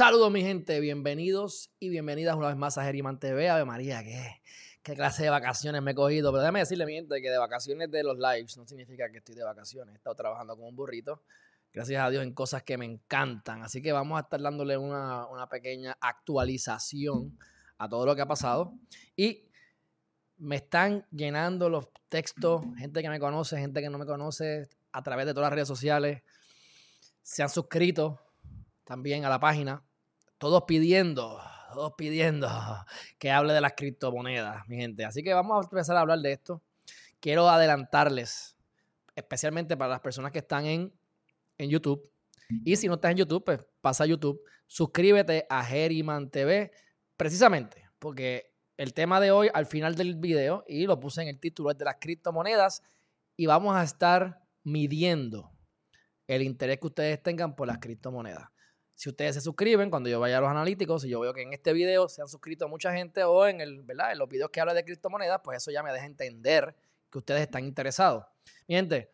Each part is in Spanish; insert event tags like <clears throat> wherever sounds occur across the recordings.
Saludos mi gente, bienvenidos y bienvenidas una vez más a Geriman TV. Ave María, ¿qué, clase de vacaciones me he cogido. Pero déjame decirle mi gente que de vacaciones de los lives no significa que estoy de vacaciones. He estado trabajando como un burrito, gracias a Dios, en cosas que me encantan. Así que vamos a estar dándole una, una pequeña actualización a todo lo que ha pasado. Y me están llenando los textos, gente que me conoce, gente que no me conoce, a través de todas las redes sociales. Se han suscrito también a la página. Todos pidiendo, todos pidiendo <laughs> que hable de las criptomonedas, mi gente. Así que vamos a empezar a hablar de esto. Quiero adelantarles, especialmente para las personas que están en, en YouTube. Y si no estás en YouTube, pues pasa a YouTube. Suscríbete a Geriman TV, precisamente porque el tema de hoy, al final del video, y lo puse en el título, es de las criptomonedas. Y vamos a estar midiendo el interés que ustedes tengan por las criptomonedas. Si ustedes se suscriben, cuando yo vaya a los analíticos, y yo veo que en este video se han suscrito mucha gente o en, el, ¿verdad? en los videos que habla de criptomonedas, pues eso ya me deja entender que ustedes están interesados. Mi gente,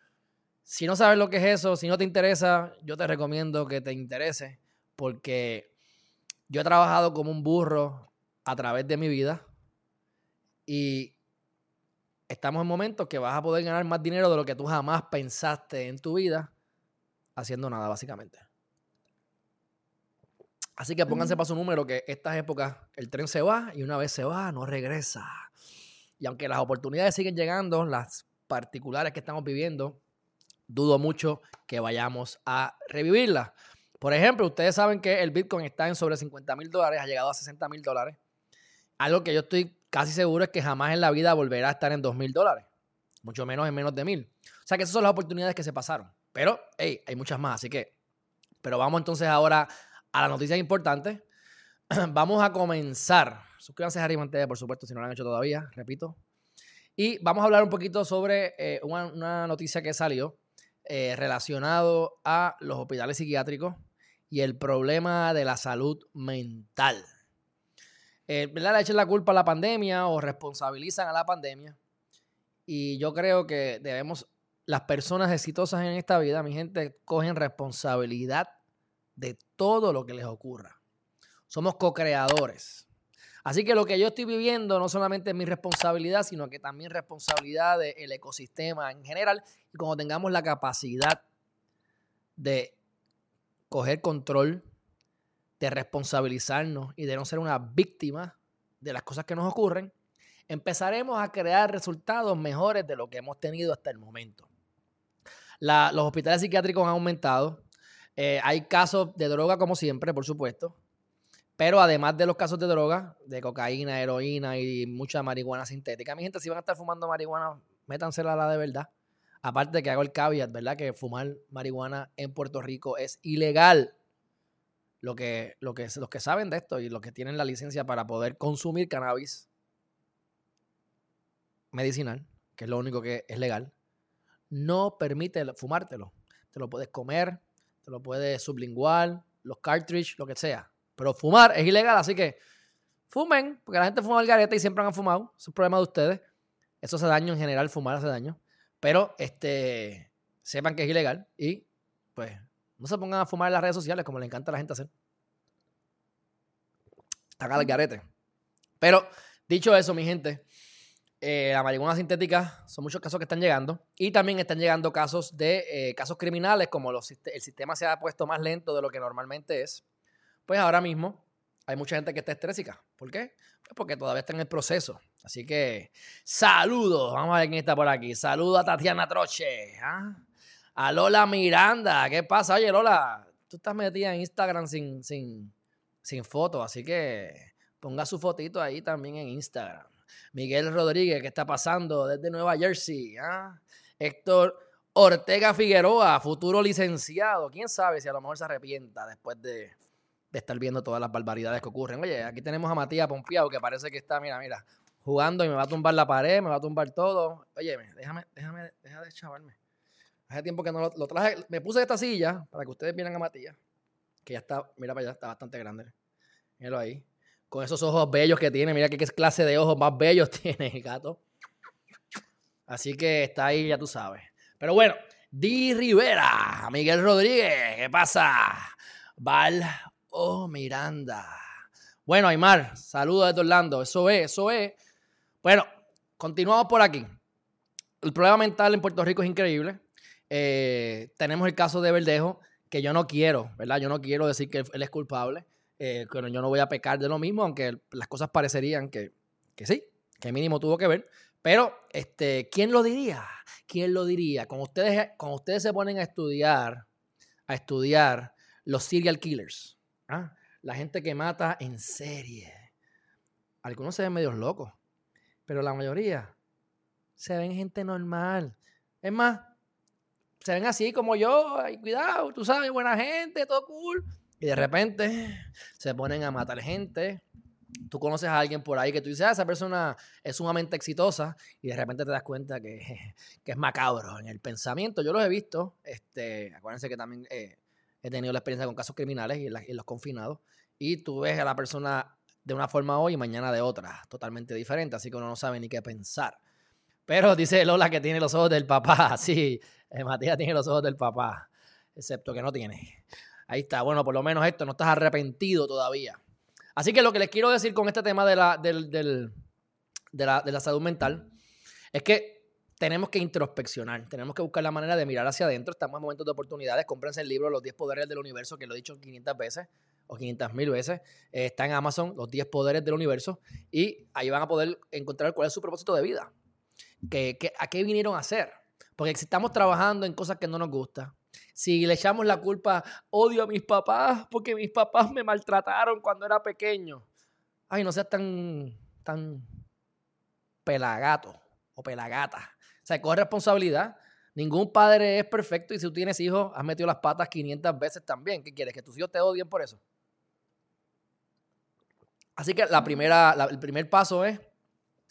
si no sabes lo que es eso, si no te interesa, yo te recomiendo que te interese porque yo he trabajado como un burro a través de mi vida y estamos en momentos que vas a poder ganar más dinero de lo que tú jamás pensaste en tu vida haciendo nada, básicamente. Así que pónganse para su número que estas épocas el tren se va y una vez se va, no regresa. Y aunque las oportunidades siguen llegando, las particulares que estamos viviendo, dudo mucho que vayamos a revivirlas. Por ejemplo, ustedes saben que el Bitcoin está en sobre 50 mil dólares, ha llegado a 60 mil dólares. Algo que yo estoy casi seguro es que jamás en la vida volverá a estar en 2 mil dólares. Mucho menos en menos de mil. O sea que esas son las oportunidades que se pasaron. Pero, hey, hay muchas más, así que. Pero vamos entonces ahora a las noticias importantes. <clears throat> vamos a comenzar. Suscríbanse a Harry TV, por supuesto, si no lo han hecho todavía, repito. Y vamos a hablar un poquito sobre eh, una, noticia que salió eh, relacionado a los hospitales psiquiátricos y el problema de la salud mental. Eh, ¿verdad? Le echen la culpa a la pandemia o responsabilizan a la pandemia. Y yo creo que debemos, las personas exitosas en esta vida, mi gente, cogen responsabilidad de todo lo que les ocurra. Somos co-creadores. Así que lo que yo estoy viviendo no solamente es mi responsabilidad, sino que también responsabilidad del ecosistema en general. Y cuando tengamos la capacidad de coger control, de responsabilizarnos y de no ser una víctima de las cosas que nos ocurren, empezaremos a crear resultados mejores de lo que hemos tenido hasta el momento. los hospitales psiquiátricos han aumentado, eh, hay casos de droga, como siempre, por supuesto. Pero además de los casos de droga, de cocaína, heroína y mucha marihuana sintética, mi gente, si van a estar fumando marihuana, métansela a la de verdad. Aparte de que hago el caveat, ¿verdad? Que fumar marihuana en Puerto Rico es ilegal. Lo que, lo que, los que saben de esto y los que tienen la licencia para poder consumir cannabis medicinal, que es lo único que es legal, no permite fumártelo. Te lo puedes comer, te lo puedes sublingual, los cartridge, lo que sea. Pero fumar es ilegal, así que fumen, porque la gente fuma el garete y siempre han fumado. Es un problema de ustedes. Eso hace daño en general, fumar hace daño. Pero este, sepan que es ilegal y pues no se pongan a fumar en las redes sociales como le encanta a la gente hacer. Acá el garete. Pero dicho eso, mi gente, eh, la marihuana sintética son muchos casos que están llegando. Y también están llegando casos de eh, casos criminales como los, el sistema se ha puesto más lento de lo que normalmente es. Pues ahora mismo hay mucha gente que está estrésica. ¿por qué? Pues porque todavía está en el proceso. Así que saludos. Vamos a ver quién está por aquí. Saludos a Tatiana Troche ¿ah? a Lola Miranda. ¿qué pasa? oye Lola tú estás metida en Instagram sin, sin, sin foto así que ponga su fotito ahí también en Instagram Miguel Rodríguez, ¿qué está pasando desde Nueva Jersey? ¿ah? Héctor Ortega Figueroa, futuro licenciado. ¿Quién sabe si a lo mejor se arrepienta después de, estar viendo todas las barbaridades que ocurren? Oye, aquí tenemos a Matías Pompiao, que parece que está, mira, mira, jugando y me va a tumbar la pared, me va a tumbar todo. Oye, déjame, déjame, déjame de chavarme. Hace tiempo que no lo, lo, traje. Me puse esta silla para que ustedes vieran a Matías, que ya está, mira para allá, está bastante grande. Míralo ahí con esos ojos bellos que tiene. Mira qué clase de ojos más bellos <laughs> tiene el gato. Así que está ahí, ya tú sabes. Pero bueno, Di Rivera, Miguel Rodríguez, ¿qué pasa? Val Oh, Miranda. Bueno, Aymar, saludos desde Orlando. Eso es, eso es. Bueno, continuamos por aquí. El problema mental en Puerto Rico es increíble. Eh, tenemos el caso de Verdejo, que yo no quiero, ¿verdad? Yo no quiero decir que él es culpable. Eh, yo no voy a pecar de lo mismo, aunque las cosas parecerían que, que sí, que mínimo tuvo que ver. Pero, este, ¿quién lo diría? ¿Quién lo diría? Cuando ustedes, cuando ustedes se ponen a estudiar, a estudiar los serial killers, ¿ah? la gente que mata en serie. Algunos se ven medios locos, pero la mayoría se ven gente normal. Es más, se ven así como yo, ay, cuidado, tú sabes, buena gente, todo cool. Y de repente se ponen a matar gente, tú conoces a alguien por ahí que tú dices, ah, esa persona es sumamente exitosa y de repente te das cuenta que, <laughs> es macabro en el pensamiento. Yo los he visto, este, acuérdense que también eh, he tenido la experiencia con casos criminales y, los confinados y tú ves a la persona de una forma hoy y mañana de otra, totalmente diferente, así que uno no sabe ni qué pensar. Pero dice Lola que tiene los ojos del papá, <laughs> sí, eh, Matías tiene los ojos del papá, excepto que no tiene. Ahí está, bueno, por lo menos esto, no estás arrepentido todavía. Así que lo que les quiero decir con este tema de la, de la, salud mental es que tenemos que introspeccionar, tenemos que buscar la manera de mirar hacia adentro. Estamos en momentos de oportunidades. Cómprense el libro Los 10 Poderes del Universo, que lo he dicho 500 veces o 500 mil veces. Eh, está en Amazon, Los 10 Poderes del Universo. Y ahí van a poder encontrar cuál es su propósito de vida. Que, ¿A qué vinieron a hacer? Porque si estamos trabajando en cosas que no nos gustan, si le echamos la culpa, odio a mis papás porque mis papás me maltrataron cuando era pequeño. Ay, no seas tan, tan pelagato o pelagata. O sea, coge responsabilidad. Ningún padre es perfecto y si tú tienes hijos, has metido las patas 500 veces también. ¿Qué quieres? ¿Que tus hijos te odien por eso? Así que la primera, el primer paso es,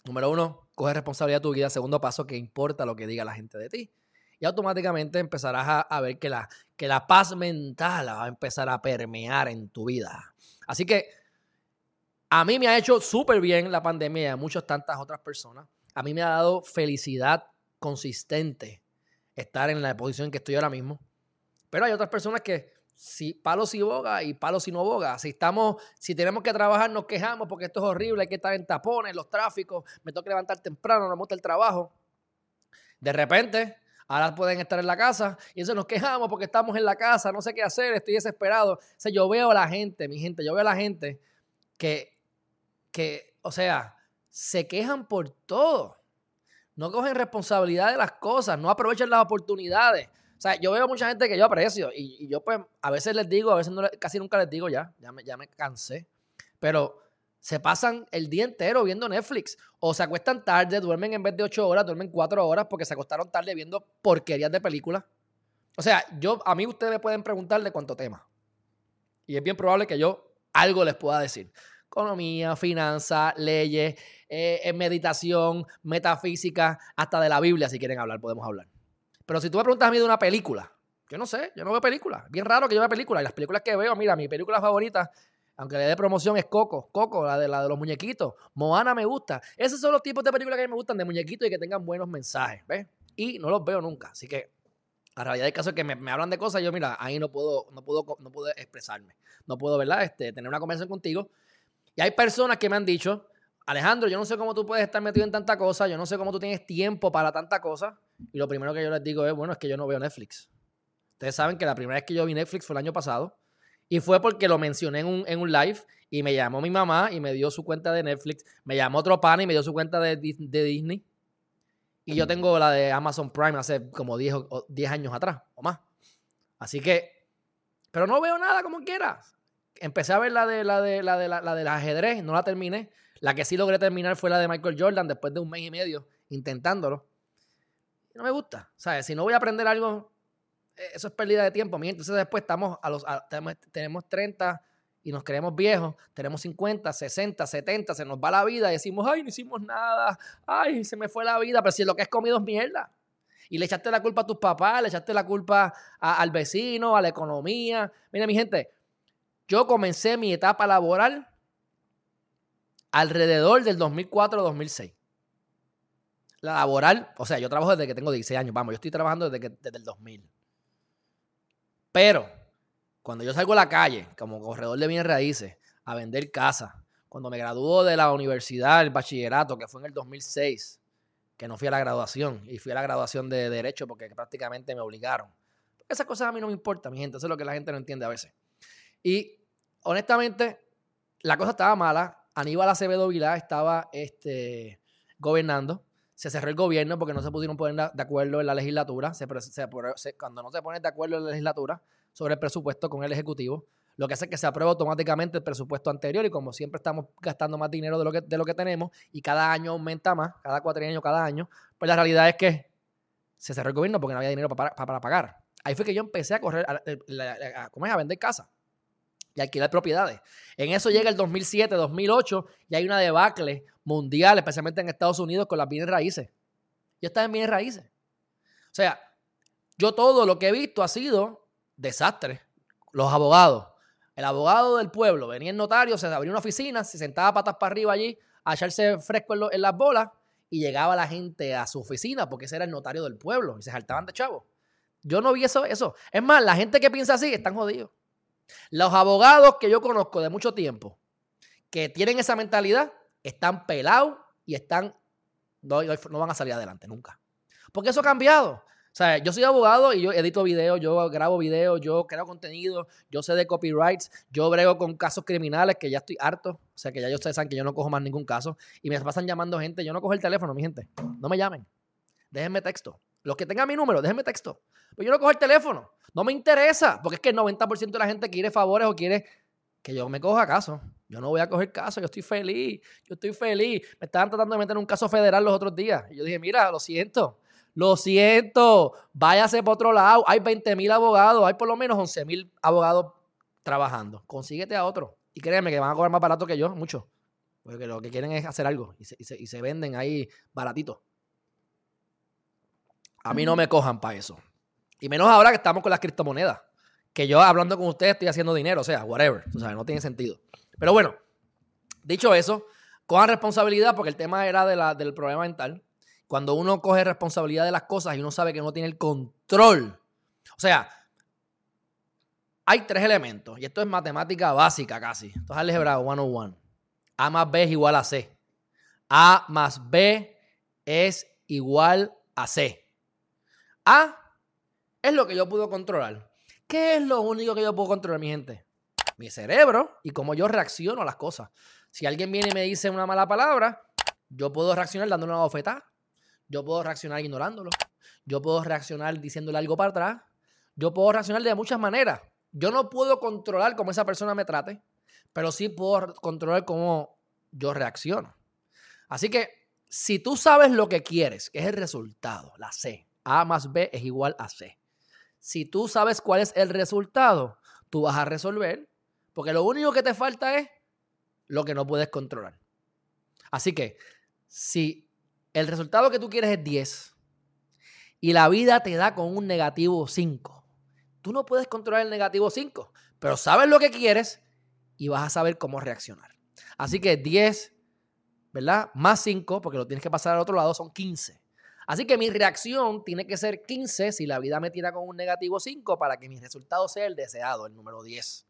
número uno, coge responsabilidad de tu vida. Segundo paso, que importa lo que diga la gente de ti y automáticamente empezarás a, ver que la, que la paz mental va a empezar a permear en tu vida. Así que a mí me ha hecho súper bien la pandemia y a muchas tantas otras personas. A mí me ha dado felicidad consistente estar en la posición que estoy ahora mismo. Pero hay otras personas que si palo si boga y palo si no boga. Si estamos, si tenemos que trabajar, nos quejamos porque esto es horrible, hay que estar en tapones, los tráficos, me toca levantar temprano, no me gusta el trabajo. De repente, Ahora pueden estar en la casa y eso nos quejamos porque estamos en la casa, no sé qué hacer, estoy desesperado. O sea, yo veo a la gente, mi gente, yo veo a la gente que, que, o sea, se quejan por todo. No cogen responsabilidad de las cosas, no aprovechan las oportunidades. O sea, yo veo mucha gente que yo aprecio y, yo pues a veces les digo, a veces casi nunca les digo ya, ya me, ya me cansé. Pero se pasan el día entero viendo Netflix o se acuestan tarde, duermen en vez de ocho horas, duermen cuatro horas porque se acostaron tarde viendo porquerías de películas. O sea, yo, a mí ustedes me pueden preguntar de cuánto tema. Y es bien probable que yo algo les pueda decir. Economía, finanzas, leyes, eh, meditación, metafísica, hasta de la Biblia, si quieren hablar, podemos hablar. Pero si tú me preguntas a mí de una película, yo no sé, yo no veo películas. Bien raro que yo vea películas. Y las películas que veo, mira, mi película favorita aunque le dé promoción, es Coco. Coco, la de, la de los muñequitos. Moana me gusta. Esos son los tipos de películas que a mí me gustan, de muñequitos y que tengan buenos mensajes, ¿ves? Y no los veo nunca. Así que la realidad del caso es que me, hablan de cosas yo, mira, ahí no puedo, no puedo, no puedo expresarme. No puedo, ¿verdad? Este, tener una conversación contigo. Y hay personas que me han dicho, Alejandro, yo no sé cómo tú puedes estar metido en tanta cosa, yo no sé cómo tú tienes tiempo para tanta cosa. Y lo primero que yo les digo es, bueno, es que yo no veo Netflix. Ustedes saben que la primera vez que yo vi Netflix fue el año pasado. Y fue porque lo mencioné en un, en un live y me llamó mi mamá y me dio su cuenta de Netflix. Me llamó otro pana y me dio su cuenta de, de Disney. Y yo tengo la de Amazon Prime hace como 10, 10 años atrás o más. Así que, pero no veo nada como quiera. Empecé a ver la de la de la de la, del ajedrez, no la terminé. La que sí logré terminar fue la de Michael Jordan después de un mes y medio intentándolo. No me gusta. ¿Sabes? Si no voy a aprender algo eso es pérdida de tiempo, Entonces después estamos a los, tenemos, 30 y nos creemos viejos, tenemos 50, 60, 70, se nos va la vida y decimos, ay, no hicimos nada, ay, se me fue la vida, pero si lo que has comido es mierda. Y le echaste la culpa a tus papás, le echaste la culpa al vecino, a la economía. Mira, mi gente, yo comencé mi etapa laboral alrededor del 2004-2006. La laboral, o sea, yo trabajo desde que tengo 16 años, vamos, yo estoy trabajando desde, que, desde el 2000. Pero cuando yo salgo a la calle como corredor de bienes raíces a vender casa, cuando me graduó de la universidad, el bachillerato, que fue en el 2006, que no fui a la graduación y fui a la graduación de Derecho porque prácticamente me obligaron. Esas cosas a mí no me importan, mi gente, eso es lo que la gente no entiende a veces. Y honestamente, la cosa estaba mala. Aníbal Acevedo Vilá estaba este, gobernando. Se cerró el gobierno porque no se pudieron poner de acuerdo en la legislatura. cuando no se ponen de acuerdo en la legislatura sobre el presupuesto con el Ejecutivo, lo que hace es que se aprueba automáticamente el presupuesto anterior y como siempre estamos gastando más dinero de lo que, de lo que tenemos y cada año aumenta más, cada cuatro años, cada año, pues la realidad es que se cerró el gobierno porque no había dinero para, para, pagar. Ahí fue que yo empecé a correr, a, a, a vender casa y alquilar propiedades. En eso llega el 2007, 2008 y hay una debacle mundial, especialmente en Estados Unidos, con las bienes raíces. Yo estaba en bienes raíces. O sea, yo todo lo que he visto ha sido desastre. Los abogados, el abogado del pueblo venía el notario, se abría una oficina, se sentaba patas para arriba allí a echarse fresco en, las bolas y llegaba la gente a su oficina porque ese era el notario del pueblo y se saltaban de chavo. Yo no vi eso, eso. Es más, la gente que piensa así están jodidos. Los abogados que yo conozco de mucho tiempo que tienen esa mentalidad están pelados y están no, no van a salir adelante nunca. Porque eso ha cambiado. O sea, yo soy abogado y yo edito videos, yo grabo videos, yo creo contenido, yo sé de copyrights, yo brego con casos criminales que ya estoy harto. O sea, que ya ustedes saben que yo no cojo más ningún caso. Y me pasan llamando gente, yo no cojo el teléfono, mi gente. No me llamen. Déjenme texto. Los que tengan mi número, déjenme texto. Pues yo no cojo el teléfono. No me interesa, porque es que el 90% de la gente quiere favores o quiere que yo me coja caso. Yo no voy a coger caso, yo estoy feliz, yo estoy feliz. Me estaban tratando de meter en un caso federal los otros días. Y yo dije, mira, lo siento, lo siento, váyase por otro lado. Hay 20 mil abogados, hay por lo menos 11 mil abogados trabajando. Consíguete a otro. Y créeme que van a cobrar más barato que yo, mucho. Porque lo que quieren es hacer algo y se, venden ahí baratitos. A mí no me cojan para eso. Y menos ahora que estamos con las criptomonedas. Que yo hablando con ustedes estoy haciendo dinero, o sea, whatever. O sea, no tiene sentido. Pero bueno, dicho eso, cojan responsabilidad porque el tema era de la, del problema mental. Cuando uno coge responsabilidad de las cosas y uno sabe que no tiene el control. O sea, hay tres elementos. Y esto es matemática básica casi. Esto es álgebra 101. A más B es igual a C. A más B es igual a C. A es lo que yo puedo controlar. ¿Qué es lo único que yo puedo controlar, mi gente? Mi cerebro y cómo yo reacciono a las cosas. Si alguien viene y me dice una mala palabra, yo puedo reaccionar dándole una bofetada. Yo puedo reaccionar ignorándolo. Yo puedo reaccionar diciéndole algo para atrás. Yo puedo reaccionar de muchas maneras. Yo no puedo controlar cómo esa persona me trate, pero sí puedo controlar cómo yo reacciono. Así que si tú sabes lo que quieres, que es el resultado, la C, A más B es igual a C. Si tú sabes cuál es el resultado, tú vas a resolver, porque lo único que te falta es lo que no puedes controlar. Así que si el resultado que tú quieres es 10 y la vida te da con un negativo 5. Tú no puedes controlar el negativo 5, pero sabes lo que quieres y vas a saber cómo reaccionar. Así que 10, ¿verdad? Más 5, porque lo tienes que pasar al otro lado, son 15. Así que mi reacción tiene que ser 15 si la vida me tira con un negativo 5 para que mi resultado sea el deseado, el número 10.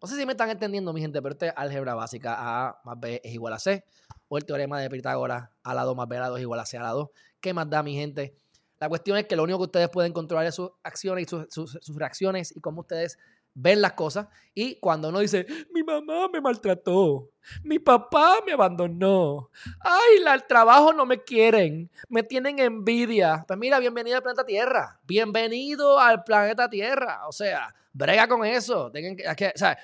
No sé si me están entendiendo, mi gente, pero esta es álgebra básica. A más B es igual a C o el teorema de Pitágoras, a la 2 más b a la 2 igual a c a la 2. ¿Qué más da, mi gente? La cuestión es que lo único que ustedes pueden controlar es sus acciones y sus, reacciones y cómo ustedes ven las cosas. Y cuando uno dice, mi mamá me maltrató, mi papá me abandonó, ay, la, el trabajo no me quieren, me tienen envidia. Pues mira, bienvenido al planeta Tierra, bienvenido al planeta Tierra. O sea, brega con eso. Tengan que, o sea,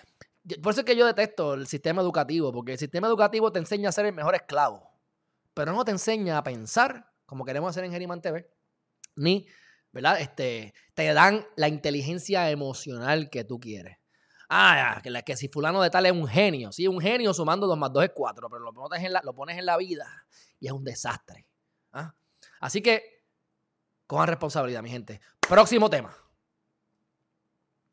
por eso es que yo detesto el sistema educativo, porque el sistema educativo te enseña a ser el mejor esclavo, pero no te enseña a pensar como queremos hacer en Geriman TV, ni, ¿verdad? Este, te dan la inteligencia emocional que tú quieres. Ah, que, que si fulano de tal es un genio, sí, un genio sumando 2 más 2 es 4, pero lo pones en la, lo pones en la vida y es un desastre. ¿ah? Así que, cojan responsabilidad, mi gente. Próximo tema.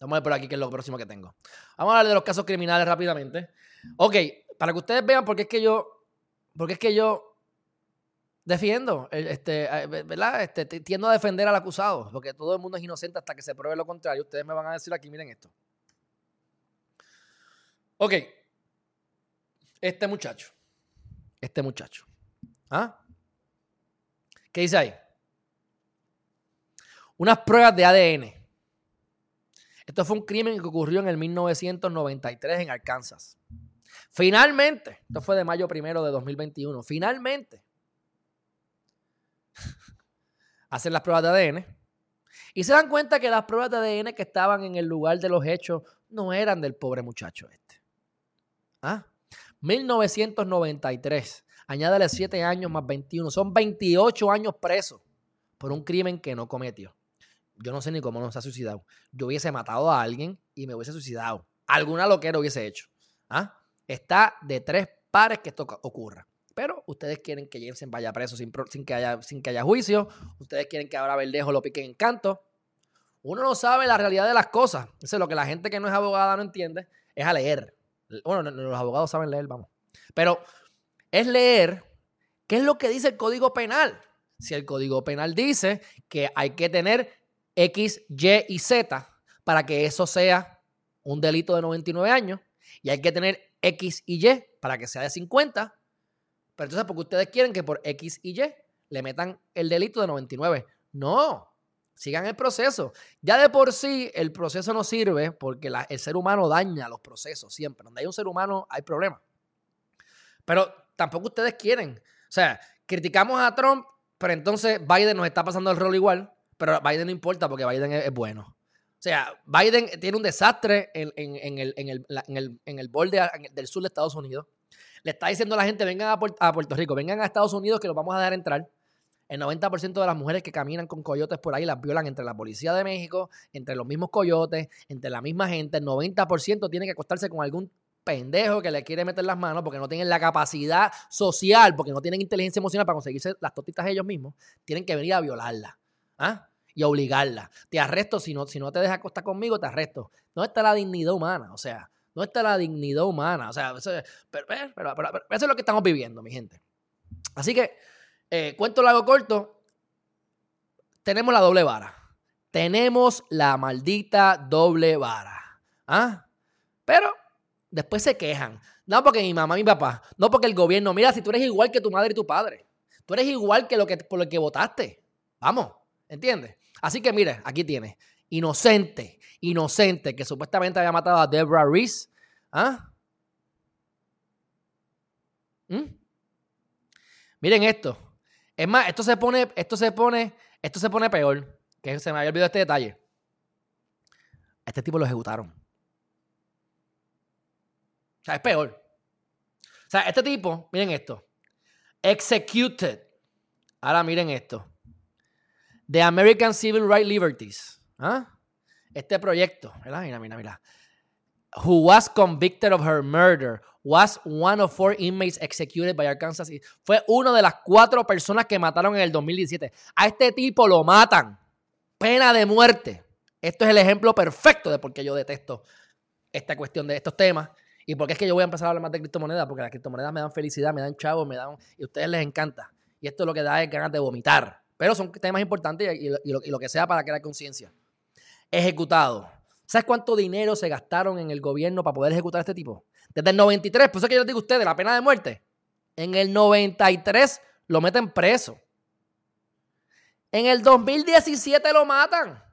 Vamos a ver por aquí qué es lo próximo que tengo. Vamos a hablar de los casos criminales rápidamente. Ok, para que ustedes vean por qué es que yo, porque es que yo defiendo, este, ¿verdad? Este, tiendo a defender al acusado, porque todo el mundo es inocente hasta que se pruebe lo contrario. Ustedes me van a decir aquí, miren esto. Ok. Este muchacho. Este muchacho. ¿Ah? ¿Qué dice ahí? Unas pruebas de ADN. Esto fue un crimen que ocurrió en el 1993 en Arkansas. Finalmente, esto fue de mayo primero de 2021, finalmente <laughs> hacen las pruebas de ADN y se dan cuenta que las pruebas de ADN que estaban en el lugar de los hechos no eran del pobre muchacho este. ¿Ah? 1993. Añádale 7 años más 21. Son 28 años presos por un crimen que no cometió. Yo no sé ni cómo no se ha suicidado. Yo hubiese matado a alguien y me hubiese suicidado. Alguna loquera hubiese hecho. ¿Ah? Está de tres pares que esto ocurra. Pero ustedes quieren que Jensen vaya preso sin, que haya, sin que haya juicio. Ustedes quieren que ahora Verdejo lo pique en canto. Uno no sabe la realidad de las cosas. Lo que la gente que no es abogada no entiende. Es a leer. Bueno, los abogados saben leer, vamos. Pero es leer qué es lo que dice el Código Penal. Si el Código Penal dice que hay que tener X, Y y Z para que eso sea un delito de 99 años y hay que tener X y Y para que sea de 50, pero entonces, porque ustedes quieren que por X y Y le metan el delito de 99. No, sigan el proceso. Ya de por sí el proceso no sirve porque el ser humano daña los procesos siempre. Donde hay un ser humano hay problemas. Pero tampoco ustedes quieren. O sea, criticamos a Trump, pero entonces Biden nos está pasando el rol igual, pero Biden no importa porque Biden es, bueno. O sea, Biden tiene un desastre en, el, en el, borde del sur de Estados Unidos. Le está diciendo a la gente, vengan a, Puerto Rico, vengan a Estados Unidos que los vamos a dejar entrar. El 90% de las mujeres que caminan con coyotes por ahí las violan entre la policía de México, entre los mismos coyotes, entre la misma gente. El 90% tiene que acostarse con algún pendejo que le quiere meter las manos porque no tienen la capacidad social, porque no tienen inteligencia emocional para conseguirse las totitas ellos mismos. Tienen que venir a violarla. ¿ah? Y obligarla. Te arresto si no, si no te dejas acostar conmigo, te arresto. ¿Dónde está la dignidad humana? O sea, no está la dignidad humana. O sea, eso, pero, eso es lo que estamos viviendo, mi gente. Así que, eh, cuento largo corto, tenemos la doble vara. Tenemos la maldita doble vara. ¿Ah? Pero después se quejan. No porque mi mamá, mi papá, no porque el gobierno, mira, si tú eres igual que tu madre y tu padre, tú eres igual que lo que por lo que votaste. Vamos, ¿entiendes? Así que mire, aquí tienes. Inocente, inocente, que supuestamente había matado a Deborah Reese. ¿Ah? ¿Mm? Miren esto. Es más, esto se pone, esto se pone, esto se pone peor. Que se me había olvidado este detalle. este tipo lo ejecutaron. O sea, es peor. O sea, este tipo, miren esto. Executed. Ahora miren esto. The American Civil Rights Liberties. ¿Ah? Este proyecto, ¿verdad? Mira, mira, mira. Who was convicted of her murder was one of four inmates executed by Arkansas. Fue una de las cuatro personas que mataron en el 2017. A este tipo lo matan. Pena de muerte. Esto es el ejemplo perfecto de por qué yo detesto esta cuestión de estos temas. Y porque es que yo voy a empezar a hablar más de criptomonedas, porque las criptomonedas me dan felicidad, me dan chavos, me dan. Y a ustedes les encanta. Y esto es lo que da es ganas de vomitar. Pero son temas importantes y, lo, que sea para crear conciencia. Ejecutado. ¿Sabes cuánto dinero se gastaron en el gobierno para poder ejecutar a este tipo? Desde el 93, por eso que yo les digo a ustedes, la pena de muerte. En el 93 lo meten preso. En el 2017 lo matan.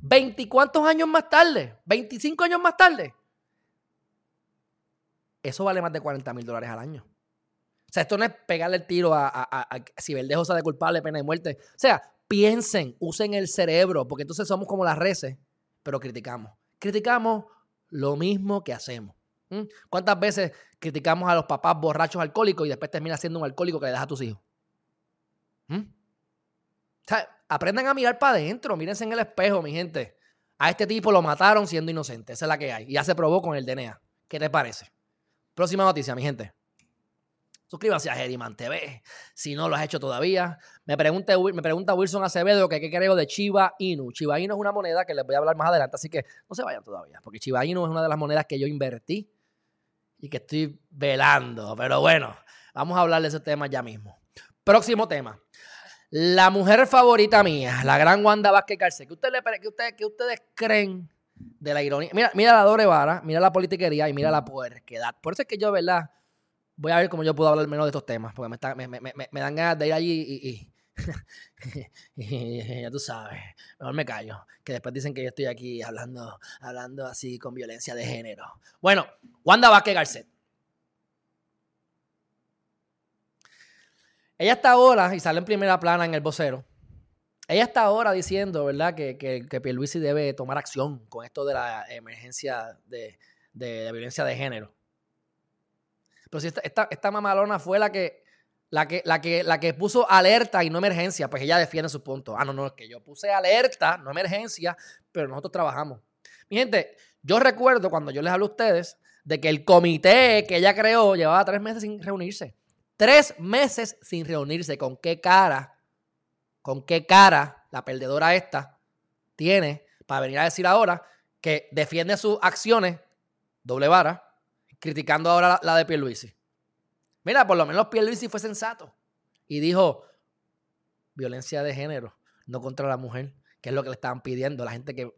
¿Veinticuántos años más tarde? ¿25 años más tarde? Eso vale más de 40 mil dólares al año. O sea, esto no es pegarle el tiro a, a, si Verdejo de culpable, pena de muerte. O sea, piensen, usen el cerebro, porque entonces somos como las reces, pero criticamos. Criticamos lo mismo que hacemos. ¿Cuántas veces criticamos a los papás borrachos alcohólicos y después termina siendo un alcohólico que le das a tus hijos? O sea, aprendan a mirar para adentro, mírense en el espejo, mi gente. A este tipo lo mataron siendo inocente, esa es la que hay. Ya se probó con el DNA. ¿Qué te parece? Próxima noticia, mi gente. Suscríbase a Geriman TV si no lo has hecho todavía. Me pregunta, Wilson Acevedo que qué creo de Chiba Inu. Chiba Inu es una moneda que les voy a hablar más adelante, así que no se vayan todavía, porque Chiba Inu es una de las monedas que yo invertí y que estoy velando. Pero bueno, vamos a hablar de ese tema ya mismo. Próximo tema. La mujer favorita mía, la gran Wanda Vázquez Garcés. ¿Qué, usted ustedes creen de la ironía. Mira, mira la doble vara, mira la politiquería y mira la puerquedad. Por eso es que yo, ¿verdad? Voy a ver cómo yo puedo hablar menos de estos temas, porque me, me, dan ganas de ir allí <laughs> y, ya tú sabes, mejor me callo, que después dicen que yo estoy aquí hablando, hablando así con violencia de género. Bueno, Wanda Vázquez Garcet. Ella está ahora, y sale en primera plana en el vocero, ella está ahora diciendo, ¿verdad?, que, que, que Pierluisi debe tomar acción con esto de la emergencia de, violencia de género. Pero si esta, esta, mamalona fue la que, la, que, la, que, la que puso alerta y no emergencia, pues ella defiende su punto. Ah, no, no, es que yo puse alerta, no emergencia, pero nosotros trabajamos. Mi gente, yo recuerdo cuando yo les hablo a ustedes de que el comité que ella creó llevaba tres meses sin reunirse. Tres meses sin reunirse. ¿Con qué cara? con qué cara la perdedora esta tiene para venir a decir ahora que defiende sus acciones, doble vara, criticando ahora la, de Pierluisi. Mira, por lo menos Pierluisi fue sensato y dijo violencia de género, no contra la mujer, que es lo que le estaban pidiendo la gente que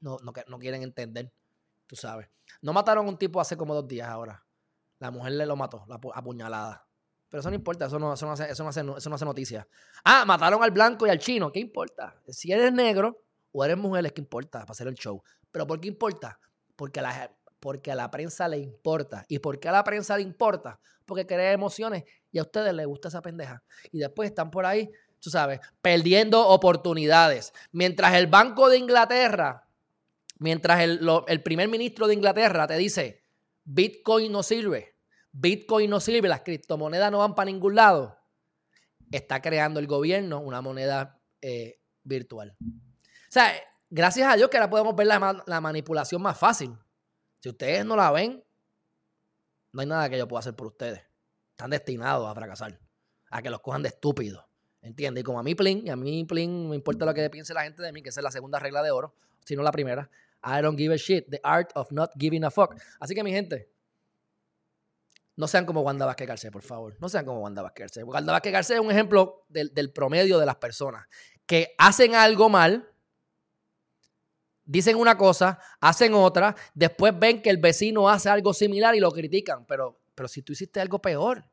no, no, no quieren entender, tú sabes. No mataron a un tipo hace como dos días ahora. La mujer le lo mató, la apuñalada. Pero eso no importa, eso no, eso no, hace, eso no, hace, eso no hace noticia. Ah, mataron al blanco y al chino, ¿qué importa? Si eres negro o eres mujer, es que importa para hacer el show. Pero ¿por qué importa? Porque la, porque a la prensa le importa. ¿Y por qué a la prensa le importa? Porque crea emociones y a ustedes les gusta esa pendeja. Y después están por ahí, tú sabes, perdiendo oportunidades. Mientras el Banco de Inglaterra, mientras el, el primer ministro de Inglaterra te dice, Bitcoin no sirve, Bitcoin no sirve, las criptomonedas no van para ningún lado, está creando el gobierno una moneda eh, virtual. O sea, gracias a Dios que ahora podemos ver la, la, manipulación más fácil. Si ustedes no la ven, no hay nada que yo pueda hacer por ustedes. Están destinados a fracasar, a que los cojan de estúpidos. ¿Entiendes? Y como a mí, Plin, y a mí, Plin, me importa lo que piense la gente de mí, que es la segunda regla de oro, sino la primera. I don't give a shit. The art of not giving a fuck. Así que, mi gente, no sean como Wanda Vázquez Garcés, por favor. No sean como Wanda Vázquez Garcés. Wanda Vázquez Garcés es un ejemplo del, promedio de las personas que hacen algo mal, dicen una cosa, hacen otra, después ven que el vecino hace algo similar y lo critican. Pero, pero si tú hiciste algo peor,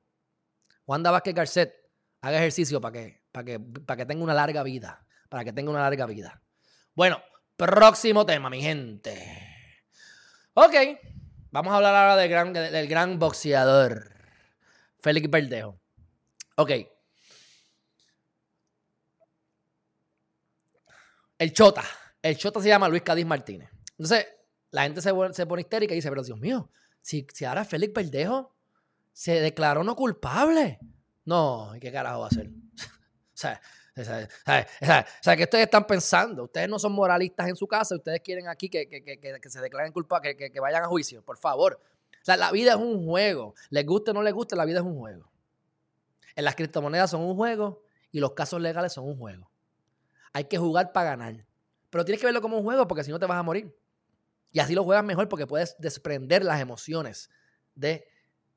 Wanda Vázquez Garcet, haga ejercicio para que, para, que, para que tenga una larga vida. Para que tenga una larga vida. Bueno, próximo tema, mi gente. Ok. Vamos a hablar ahora del gran, del gran boxeador, Félix Verdejo. Ok. El Chota. El Chota se llama Luis Cádiz Martínez. Entonces, la gente se, pone histérica y dice, pero Dios mío, si, si ahora Félix Verdejo se declaró no culpable. No, ¿qué carajo va a hacer? <laughs> o sea, o sea, ¿qué ustedes están pensando? Ustedes no son moralistas en su casa, ustedes quieren aquí que, se declaren culpables, que, vayan a juicio, por favor. O sea, la vida es un juego. Les guste o no les guste, la vida es un juego. En las criptomonedas son un juego y los casos legales son un juego. Hay que jugar para ganar. Pero tienes que verlo como un juego porque si no te vas a morir. Y así lo juegas mejor porque puedes desprender las emociones del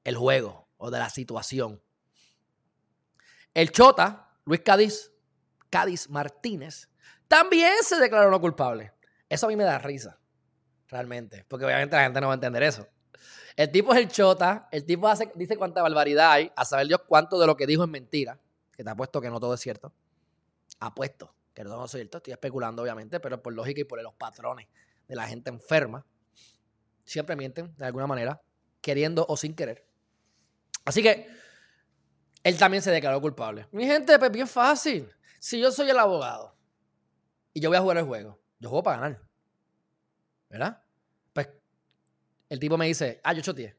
el juego o de la situación. El Chota, Luis Cádiz, Cádiz Martínez, también se declaró no culpable. Eso a mí me da risa, realmente, porque obviamente la gente no va a entender eso. El tipo es el chota, el tipo dice cuánta barbaridad hay, a saber Dios cuánto de lo que dijo es mentira, que te apuesto que no todo es cierto. Apuesto que no es cierto, estoy especulando obviamente, pero por lógica y por los patrones de la gente enferma, siempre mienten de alguna manera, queriendo o sin querer. Así que él también se declaró culpable. Mi gente, pues bien fácil si yo soy el abogado y yo voy a jugar el juego, yo juego para ganar. ¿Verdad? Pues el tipo me dice, ah, yo choteé.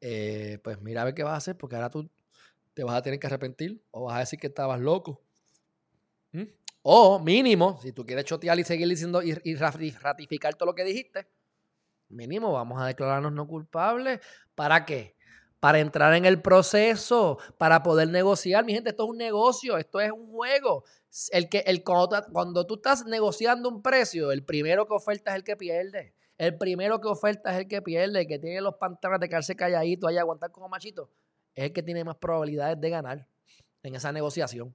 Eh, pues mira a ver qué vas a hacer, porque ahora tú te vas a tener que arrepentir o vas a decir que estabas loco. ¿Mm? O mínimo, si tú quieres chotear y seguir diciendo y, ratificar todo lo que dijiste, mínimo vamos a declararnos no culpables. ¿Para qué? para entrar en el proceso, para poder negociar. Mi gente, esto es un negocio, esto es un juego. El que, el, cuando, tú estás negociando un precio, el primero que oferta es el que pierde. El primero que oferta es el que pierde, el que tiene los pantalones de quedarse calladito, ahí aguantar como machito, es el que tiene más probabilidades de ganar en esa negociación.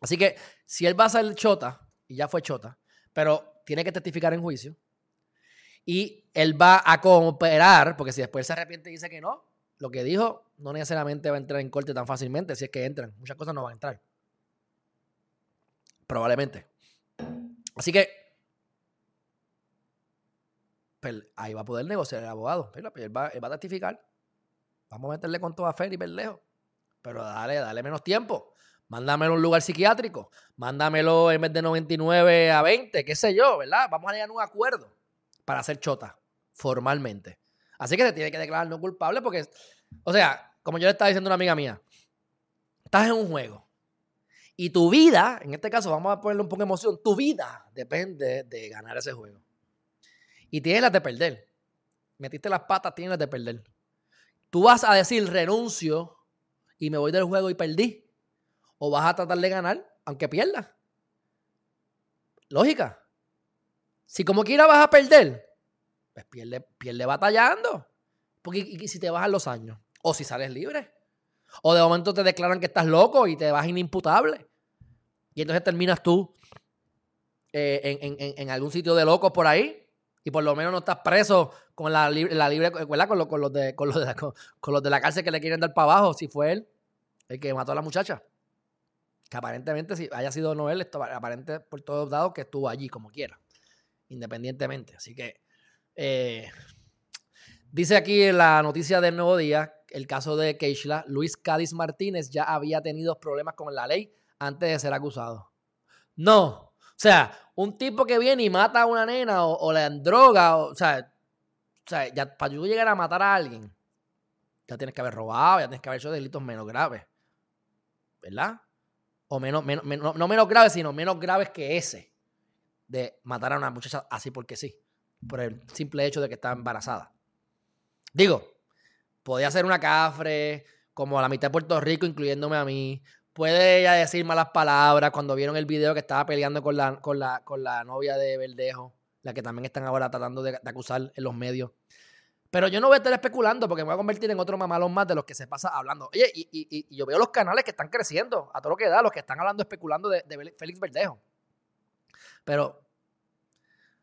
Así que si él va a ser chota, y ya fue chota, pero tiene que testificar en juicio. Y él va a cooperar, porque si después se arrepiente y dice que no, lo que dijo no necesariamente va a entrar en corte tan fácilmente, si es que entran. Muchas cosas no van a entrar. Probablemente. Así que pues, ahí va a poder negociar el abogado. Pues, él, va, a testificar. Vamos a meterle con toda fe y lejos. Pero dale, dale menos tiempo. Mándamelo a un lugar psiquiátrico. Mándamelo en vez de 99 a 20, qué sé yo, ¿verdad? Vamos a llegar a un acuerdo para hacer chota, formalmente. Así que se tiene que declarar no culpable porque, o sea, como yo le estaba diciendo a una amiga mía, estás en un juego. Y tu vida, en este caso vamos a ponerle un poco de emoción, tu vida depende de ganar ese juego. Y tienes las de perder. Metiste las patas, tienes las de perder. Tú vas a decir renuncio y me voy del juego y perdí. O vas a tratar de ganar aunque pierdas. Lógica. Si como quiera vas a perder, pues pierde, pierde batallando. Porque si te bajan los años. O si sales libre. O de momento te declaran que estás loco y te vas inimputable. Y entonces terminas tú eh, en, en, en, algún sitio de locos por ahí y por lo menos no estás preso con la, la libre, Con, los de, con, los de la, con, los de la cárcel que le quieren dar para abajo, si fue él el que mató a la muchacha. Que aparentemente, si haya sido no él, esto, aparente por todos lados que estuvo allí como quiera, independientemente. Así que, eh, dice aquí en la noticia del nuevo día, el caso de Keishla, Luis Cádiz Martínez ya había tenido problemas con la ley antes de ser acusado. No, o sea, un tipo que viene y mata a una nena o, le dan droga, o, sea, o sea, para yo llegar a matar a alguien, ya tienes que haber robado, ya tienes que haber hecho delitos menos graves. ¿Verdad? O menos, menos, no menos graves, sino menos graves que ese de matar a una muchacha así porque sí, por el simple hecho de que está embarazada. Digo, podía ser una cafre, como a la mitad de Puerto Rico, incluyéndome a mí, Puede ella decir malas palabras cuando vieron el video que estaba peleando con la, con la, con la novia de Verdejo, la que también están ahora tratando de, acusar en los medios. Pero yo no voy a estar especulando porque me voy a convertir en otro mamalón más de los que se pasa hablando. Oye, y, yo veo los canales que están creciendo, a todo lo que da, los que están hablando, especulando de, Félix Verdejo. Pero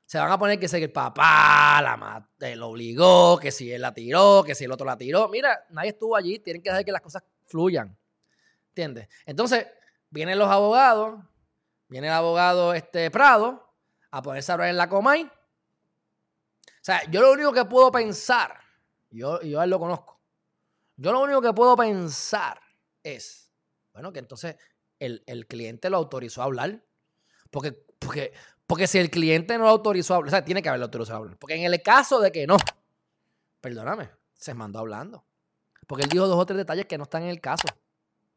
se van a poner que si el papá la lo obligó, que si él la tiró, que si el otro la tiró. Mira, nadie estuvo allí, tienen que dejar que las cosas fluyan. ¿Entiendes? Entonces, vienen los abogados, viene el abogado este Prado a ponerse a hablar en la Comay. Sea, yo lo único que puedo pensar, yo, yo a él lo conozco, yo lo único que puedo pensar es, bueno, que entonces el, cliente lo autorizó a hablar. Porque, porque, porque si el cliente no lo autorizó a hablar, o sea, tiene que haberlo autorizado a hablar. Porque en el caso de que no, perdóname, se mandó hablando. Porque él dijo dos o tres detalles que no están en el caso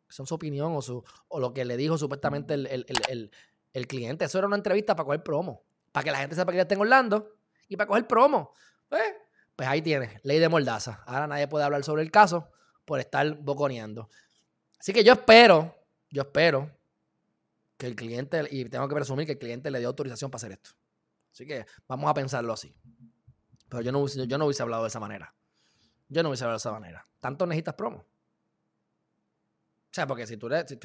son su opinión o, su, o lo que le dijo supuestamente el, cliente. Eso era una entrevista para coger promo. Para que la gente sepa que ya está en Orlando y para coger promo. Pues, pues ahí tienes, ley de mordaza. Ahora nadie puede hablar sobre el caso por estar boconeando. Así que yo espero, yo espero que el cliente, y tengo que presumir que el cliente le dio autorización para hacer esto. Así que vamos a pensarlo así. Pero yo no, yo no hubiese hablado de esa manera. Yo no hubiese hablado de esa manera. Tanto necesitas promo. O sea, porque si tú eres.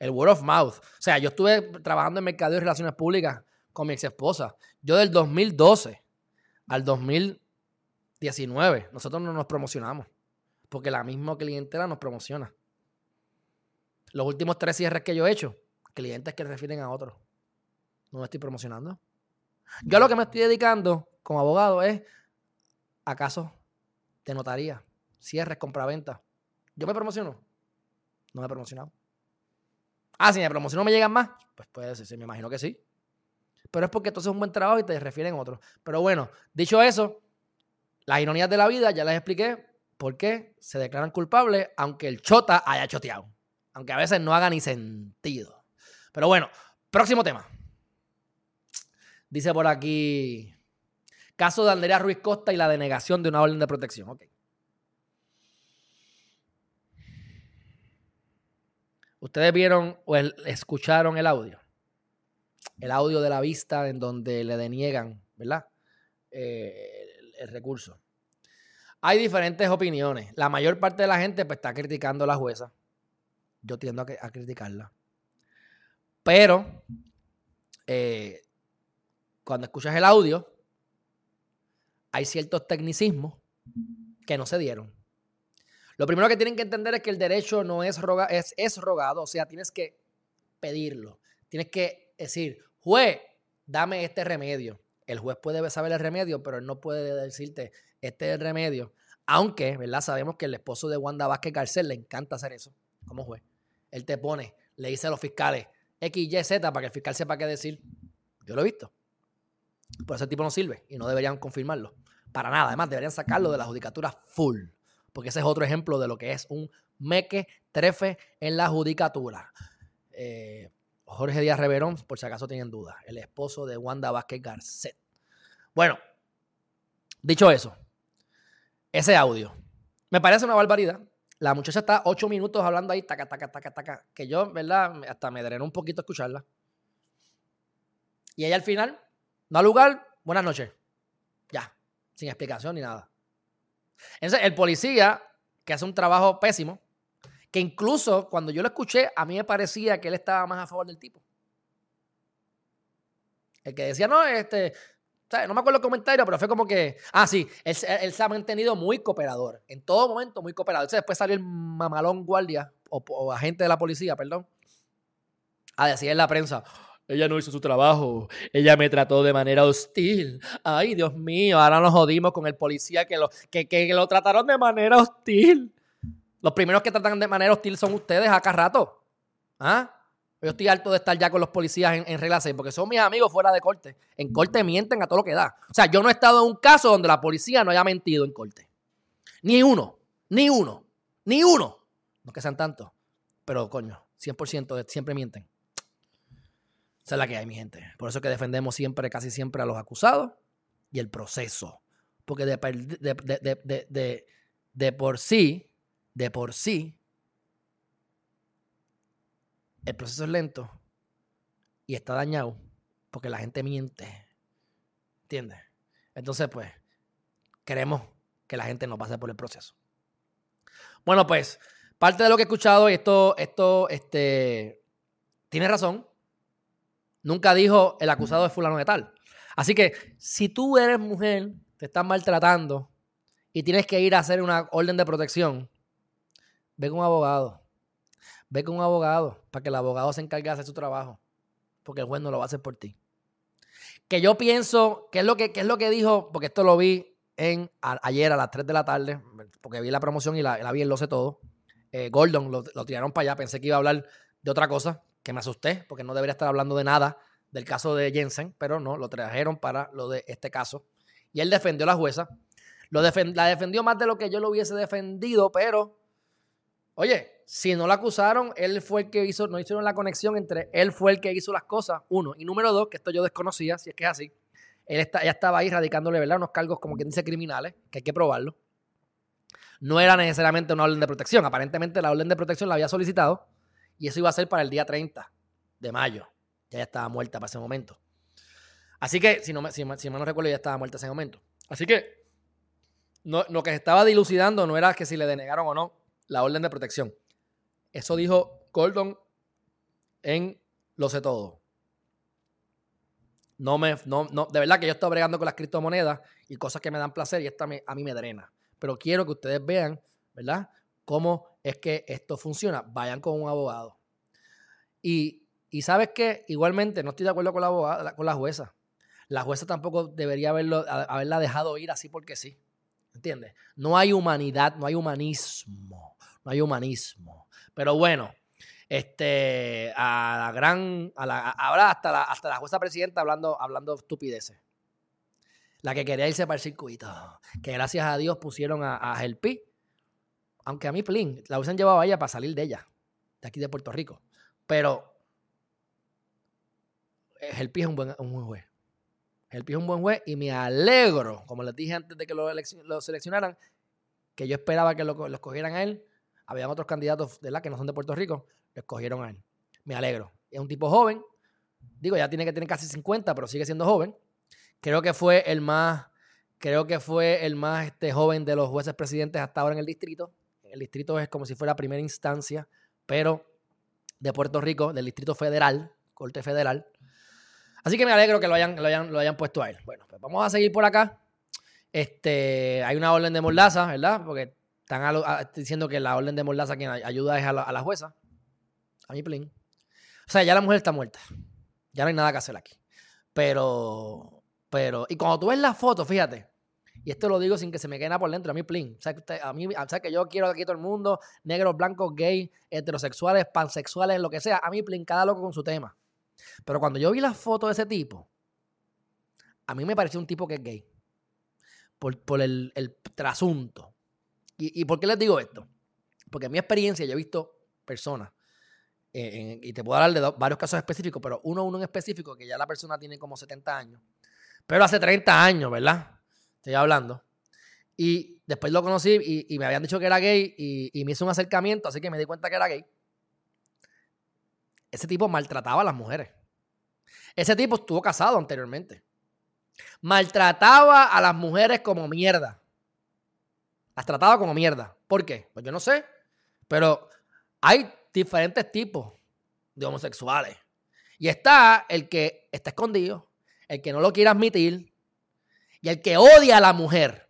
El word of mouth. O sea, yo estuve trabajando en mercado y relaciones públicas con mi ex esposa. Yo del 2012 al 2019, nosotros no nos promocionamos. Porque la misma clientela nos promociona. Los últimos tres cierres que yo he hecho, clientes que refieren a otros. No me estoy promocionando. Yo lo que me estoy dedicando como abogado es a casos de notaría, cierres, compraventa. Yo me promociono. No me he promocionado. Ah, si me promociono me llegan más. Pues puede ser, me imagino que sí. Pero es porque entonces es un buen trabajo y te refieren a otro. Pero bueno, dicho eso, las ironías de la vida ya les expliqué por qué se declaran culpables aunque el chota haya choteado. Aunque a veces no haga ni sentido. Pero bueno, próximo tema. Dice por aquí, caso de Andrea Ruiz Costa y la denegación de una orden de protección. Ok. Ustedes vieron o escucharon el audio. El audio de la vista en donde le deniegan, ¿verdad? Eh, el, recurso. Hay diferentes opiniones. La mayor parte de la gente pues, está criticando a la jueza. Yo tiendo a, criticarla. Pero, eh, cuando escuchas el audio, hay ciertos tecnicismos que no se dieron. Lo primero que tienen que entender es que el derecho no es, roga, es, es rogado, o sea, tienes que pedirlo. Tienes que decir, juez, dame este remedio. El juez puede saber el remedio, pero él no puede decirte, este es el remedio. Aunque, ¿verdad? Sabemos que el esposo de Wanda Vázquez Garcés le encanta hacer eso como juez. Él te pone, le dice a los fiscales X, Y, Z para que el fiscal sepa qué decir. Yo lo he visto. Por ese tipo no sirve y no deberían confirmarlo. Para nada. Además, deberían sacarlo de la judicatura full. Porque ese es otro ejemplo de lo que es un meque trefe en la judicatura. Eh, Jorge Díaz Reverón, por si acaso tienen dudas, el esposo de Wanda Vázquez Garcet. Bueno, dicho eso, ese audio me parece una barbaridad. La muchacha está ocho minutos hablando ahí, taca, taca, taca, taca, que yo, ¿verdad? Hasta me drenó un poquito escucharla. Y ella al final, no lugar, buenas noches. Ya, sin explicación ni nada. Entonces, el policía, que hace un trabajo pésimo, que incluso cuando yo lo escuché, a mí me parecía que él estaba más a favor del tipo. El que decía, no, este, no me acuerdo el comentario, pero fue como que, ah, sí, él, se ha mantenido muy cooperador, en todo momento muy cooperador. Entonces después salió el mamalón guardia, o, o agente de la policía, perdón, a decir en la prensa, ella no hizo su trabajo. Ella me trató de manera hostil. Ay, Dios mío, ahora nos jodimos con el policía que lo, que, que lo trataron de manera hostil. Los primeros que tratan de manera hostil son ustedes acá rato. ¿Ah? Yo estoy harto de estar ya con los policías en, en regla 6 porque son mis amigos fuera de corte. En corte mienten a todo lo que da. O sea, yo no he estado en un caso donde la policía no haya mentido en corte. Ni uno. Ni uno. Ni uno. No que sean tantos. Pero coño, 100% siempre mienten. Esa es la que hay, mi gente. Por eso que defendemos siempre, casi siempre, a los acusados y el proceso. Porque de, de, de, por sí, de por sí, el proceso es lento y está dañado porque la gente miente. ¿Entiendes? Entonces, pues, queremos que la gente no pase por el proceso. Bueno, pues, parte de lo que he escuchado, y esto, esto, este, tiene razón. Nunca dijo el acusado es fulano de tal. Así que si tú eres mujer, te están maltratando y tienes que ir a hacer una orden de protección, ve con un abogado. Ve con un abogado para que el abogado se encargue de hacer su trabajo. Porque el juez no lo va a hacer por ti. Que yo pienso, ¿qué es lo que, es lo que dijo? Porque esto lo vi en, ayer a las 3 de la tarde, porque vi la promoción y la, vi en Lo sé todo. Eh, Gordon lo, lo tiraron para allá, pensé que iba a hablar de otra cosa, que me asusté porque no debería estar hablando de nada del caso de Jensen, pero no, lo trajeron para lo de este caso. Y él defendió a la jueza. Lo la defendió más de lo que yo lo hubiese defendido, pero, oye, si no la acusaron, él fue el que hizo, no hicieron la conexión entre él fue el que hizo las cosas, uno. Y número dos, que esto yo desconocía, si es que es así. Él está, ella estaba ahí radicándole, ¿verdad? Unos cargos como quien dice criminales, que hay que probarlo. No era necesariamente una orden de protección. Aparentemente la orden de protección la había solicitado y eso iba a ser para el día 30 de mayo. Ya, ya estaba muerta para ese momento. Así que, si, no, si, si no recuerdo, ya estaba muerta ese momento. Así que no, lo que se estaba dilucidando no era que si le denegaron o no la orden de protección. Eso dijo Gordon en Lo sé todo. No me, no, no, de verdad que yo estoy bregando con las criptomonedas y cosas que me dan placer y esta a mí me drena. Pero quiero que ustedes vean, ¿verdad? Cómo es que esto funciona, vayan con un abogado. Y, y sabes que igualmente no estoy de acuerdo con la, abogada, con la jueza. La jueza tampoco debería haberlo, haberla dejado ir así porque sí. ¿Entiendes? No hay humanidad, no hay humanismo. No hay humanismo. Pero bueno, este, a la gran, a la, ahora hasta la, hasta la jueza presidenta hablando, hablando estupideces. La que quería irse para el circuito. Que gracias a Dios pusieron a, a Gelpi aunque a mí, Plin, la hubiesen llevado a ella para salir de ella, de aquí de Puerto Rico. Pero el es un buen, un buen juez. Es un buen juez y me alegro, como les dije antes de que lo, seleccionaran, que yo esperaba que lo, escogieran a él. Habían otros candidatos la que no son de Puerto Rico, lo escogieron a él. Me alegro. Es un tipo joven. Digo, ya tiene que tener casi 50, pero sigue siendo joven. Creo que fue el más, creo que fue el más este, joven de los jueces presidentes hasta ahora en el distrito el distrito es como si fuera primera instancia, pero de Puerto Rico, del Distrito Federal, Corte Federal. Así que me alegro que lo hayan, lo hayan, lo hayan puesto a él. Bueno, pues vamos a seguir por acá. Este, hay una orden de mordaza, ¿verdad? Porque están diciendo que la orden de mordaza quien ayuda es a la, jueza. A mi plin. O sea, ya la mujer está muerta. Ya no hay nada que hacer aquí. Pero, pero, y cuando tú ves la foto, fíjate, y esto lo digo sin que se me quede nada por dentro, a mí plin. O sea, que a mí, o sea, que yo quiero aquí todo el mundo, negros, blancos, gays, heterosexuales, pansexuales, lo que sea, a mí plin, cada loco con su tema. Pero cuando yo vi la foto de ese tipo, a mí me pareció un tipo que es gay. Por, el, el, trasunto. ¿Y, por qué les digo esto? Porque en mi experiencia yo he visto personas, eh, y te puedo hablar de varios casos específicos, pero uno, uno en específico, que ya la persona tiene como 70 años, pero hace 30 años, ¿verdad? Estoy hablando. Y después lo conocí y, me habían dicho que era gay y, y, me hizo un acercamiento, así que me di cuenta que era gay. Ese tipo maltrataba a las mujeres. Ese tipo estuvo casado anteriormente. Maltrataba a las mujeres como mierda. Las trataba como mierda. ¿Por qué? Pues yo no sé. Pero hay diferentes tipos de homosexuales. Y está el que está escondido, el que no lo quiere admitir y el que odia a la mujer.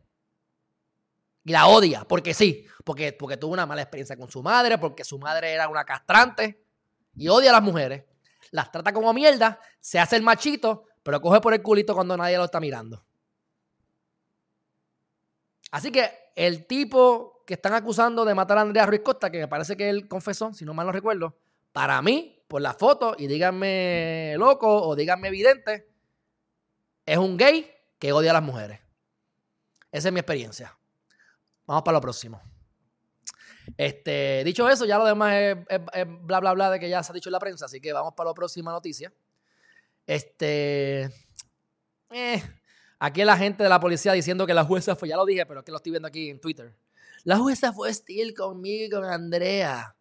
Y la odia, porque sí, porque, porque tuvo una mala experiencia con su madre, porque su madre era una castrante y odia a las mujeres. Las trata como mierda, se hace el machito, pero coge por el culito cuando nadie lo está mirando. Así que el tipo que están acusando de matar a Andrea Ruiz Costa, que me parece que él confesó, si no mal no recuerdo, para mí, por la foto, y díganme loco o díganme evidente, es un gay que odia a las mujeres. Esa es mi experiencia. Vamos para lo próximo. Este, dicho eso, ya lo demás es, bla, bla, bla de que ya se ha dicho en la prensa, así que vamos para la próxima noticia. Este, eh, Aquí la gente de la policía diciendo que la jueza fue, ya lo dije, pero es que lo estoy viendo aquí en Twitter. La jueza fue hostil conmigo y con Andrea.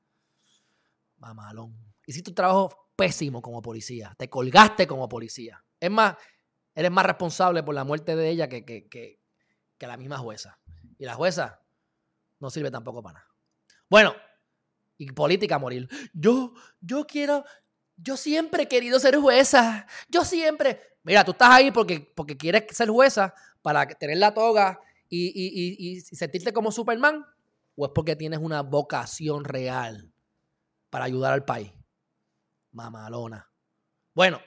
Mamalón. Hiciste un trabajo pésimo como policía. Te colgaste como policía. Es más, eres más responsable por la muerte de ella que, que, que, la misma jueza. Y la jueza no sirve tampoco para nada. Bueno, y política morir. Yo, yo quiero, yo siempre he querido ser jueza. Yo siempre. Mira, tú estás ahí porque, porque quieres ser jueza para tener la toga y, sentirte como Superman. ¿O es porque tienes una vocación real para ayudar al país? Mamalona. Bueno,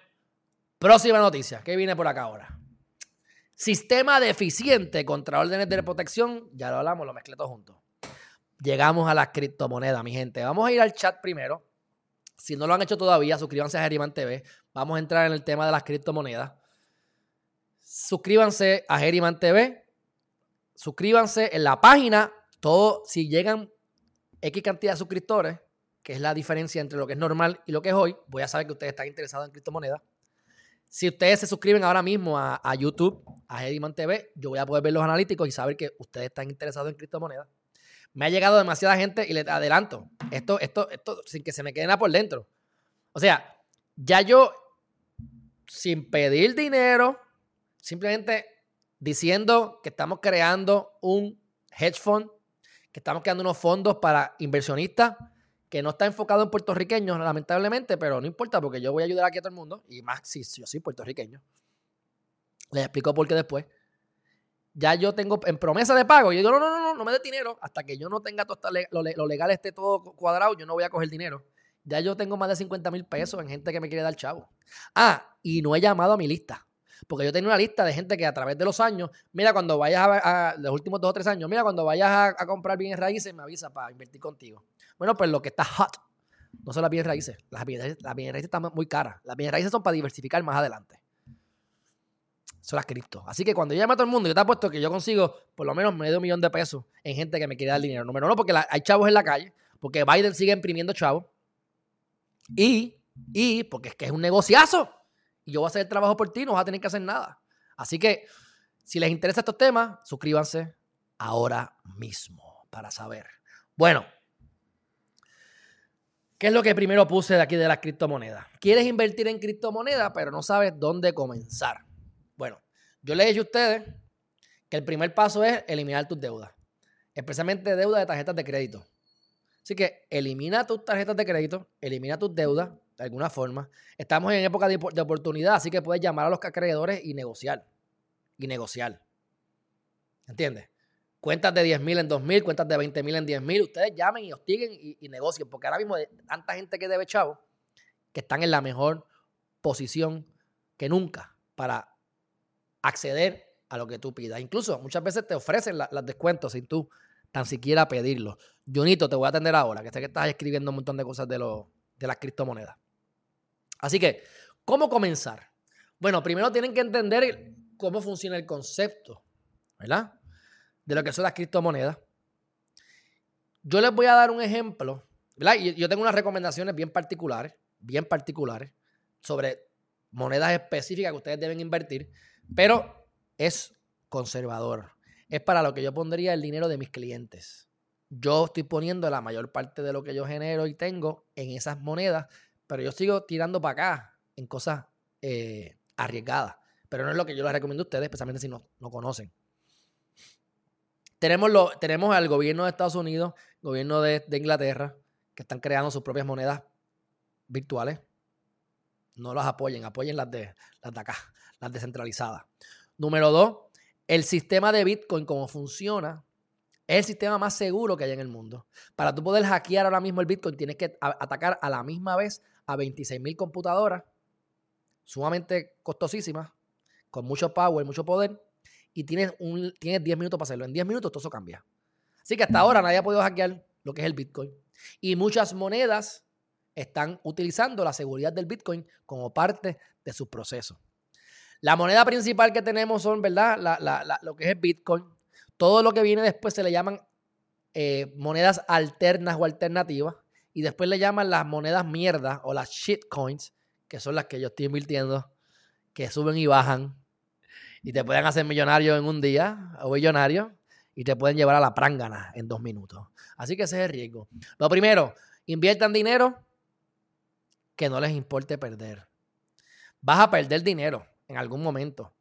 próxima noticia. ¿Qué viene por acá ahora? Sistema deficiente contra órdenes de protección. Ya lo hablamos, lo mezclé todo junto. Llegamos a las criptomonedas, mi gente. Vamos a ir al chat primero si no lo han hecho todavía, suscríbanse a Geriman TV. Vamos a entrar en el tema de las criptomonedas. Suscríbanse a Geriman TV. Suscríbanse en la página. Todo, si llegan X cantidad de suscriptores, que es la diferencia entre lo que es normal y lo que es hoy, voy a saber que ustedes están interesados en criptomonedas. Si ustedes se suscriben ahora mismo a, YouTube, a Geriman TV, yo voy a poder ver los analíticos y saber que ustedes están interesados en criptomonedas. Me ha llegado demasiada gente y les adelanto, esto, esto, esto, sin que se me quede nada por dentro. O sea, ya yo, sin pedir dinero, simplemente diciendo que estamos creando un hedge fund, que estamos creando unos fondos para inversionistas, que no está enfocado en puertorriqueños, lamentablemente, pero no importa porque yo voy a ayudar aquí a todo el mundo, y más si yo soy puertorriqueño. Les explico por qué después ya yo tengo en promesa de pago. Y yo digo, no, no, no, no me dé dinero. Hasta que yo no tenga todo lo, legal esté todo cuadrado, yo no voy a coger dinero. Ya yo tengo más de 50 mil pesos en gente que me quiere dar chavo. Ah, y no he llamado a mi lista. Porque yo tengo una lista de gente que a través de los años, mira, cuando vayas a, los últimos dos o tres años, mira, cuando vayas a, comprar bienes raíces, me avisa para invertir contigo. Bueno, pues lo que está hot no son las bienes raíces. Las bienes, las bienes raíces están muy caras. Las bienes raíces son para diversificar más adelante son las cripto. Así que cuando yo llame a todo el mundo, yo te apuesto que yo consigo por lo menos medio millón de pesos en gente que me quiere dar dinero. Número uno, porque hay chavos en la calle, porque Biden sigue imprimiendo chavos. Y, y porque es que es un negociazo. Y yo voy a hacer el trabajo por ti, no vas a tener que hacer nada. Así que, si les interesa estos temas, suscríbanse ahora mismo para saber. Bueno, ¿qué es lo que primero puse de aquí de las criptomonedas? Quieres invertir en criptomonedas, pero no sabes dónde comenzar. Bueno, yo le he dicho a ustedes que el primer paso es eliminar tus deudas, especialmente deudas de tarjetas de crédito. Así que elimina tus tarjetas de crédito, elimina tus deudas de alguna forma. Estamos en época de, de oportunidad, así que puedes llamar a los acreedores y negociar. Y negociar. ¿Entiendes? Cuentas de 10 mil en 2 mil, cuentas de 20 mil en 10 mil. Ustedes llamen y hostiguen y, y, negocien, porque ahora mismo hay tanta gente que debe chavo que están en la mejor posición que nunca para acceder a lo que tú pidas. Incluso muchas veces te ofrecen los descuentos sin tú tan siquiera pedirlo. Junito, te voy a atender ahora, que sé que estás escribiendo un montón de cosas de, lo, de las criptomonedas. Así que, ¿cómo comenzar? Bueno, primero tienen que entender cómo funciona el concepto, ¿verdad? De lo que son las criptomonedas. Yo les voy a dar un ejemplo, ¿verdad? Y yo tengo unas recomendaciones bien particulares, bien particulares, sobre monedas específicas que ustedes deben invertir, pero es conservador. Es para lo que yo pondría el dinero de mis clientes. Yo estoy poniendo la mayor parte de lo que yo genero y tengo en esas monedas, pero yo sigo tirando para acá en cosas eh, arriesgadas. Pero no es lo que yo les recomiendo a ustedes, especialmente si no, no conocen. Tenemos, lo, tenemos al gobierno de Estados Unidos, gobierno de, de Inglaterra, que están creando sus propias monedas virtuales. No las apoyen, apoyen las de, las de acá, las descentralizadas. Número dos, el sistema de Bitcoin, como funciona, es el sistema más seguro que hay en el mundo. Para tú poder hackear ahora mismo el Bitcoin, tienes que atacar a la misma vez a 26 mil computadoras, sumamente costosísimas, con mucho power, mucho poder, y tienes, un, tienes 10 minutos para hacerlo. En 10 minutos todo eso cambia. Así que hasta ahora nadie ha podido hackear lo que es el Bitcoin. Y muchas monedas están utilizando la seguridad del Bitcoin como parte de su proceso. La moneda principal que tenemos son, ¿verdad? La, la, lo que es Bitcoin. Todo lo que viene después se le llaman eh, monedas alternas o alternativas. Y después le llaman las monedas mierda o las shitcoins, que son las que yo estoy invirtiendo, que suben y bajan. Y te pueden hacer millonario en un día o millonario. Y te pueden llevar a la prángana en dos minutos. Así que ese es el riesgo. Lo primero, inviertan dinero que no les importe perder. Vas a perder dinero en algún momento.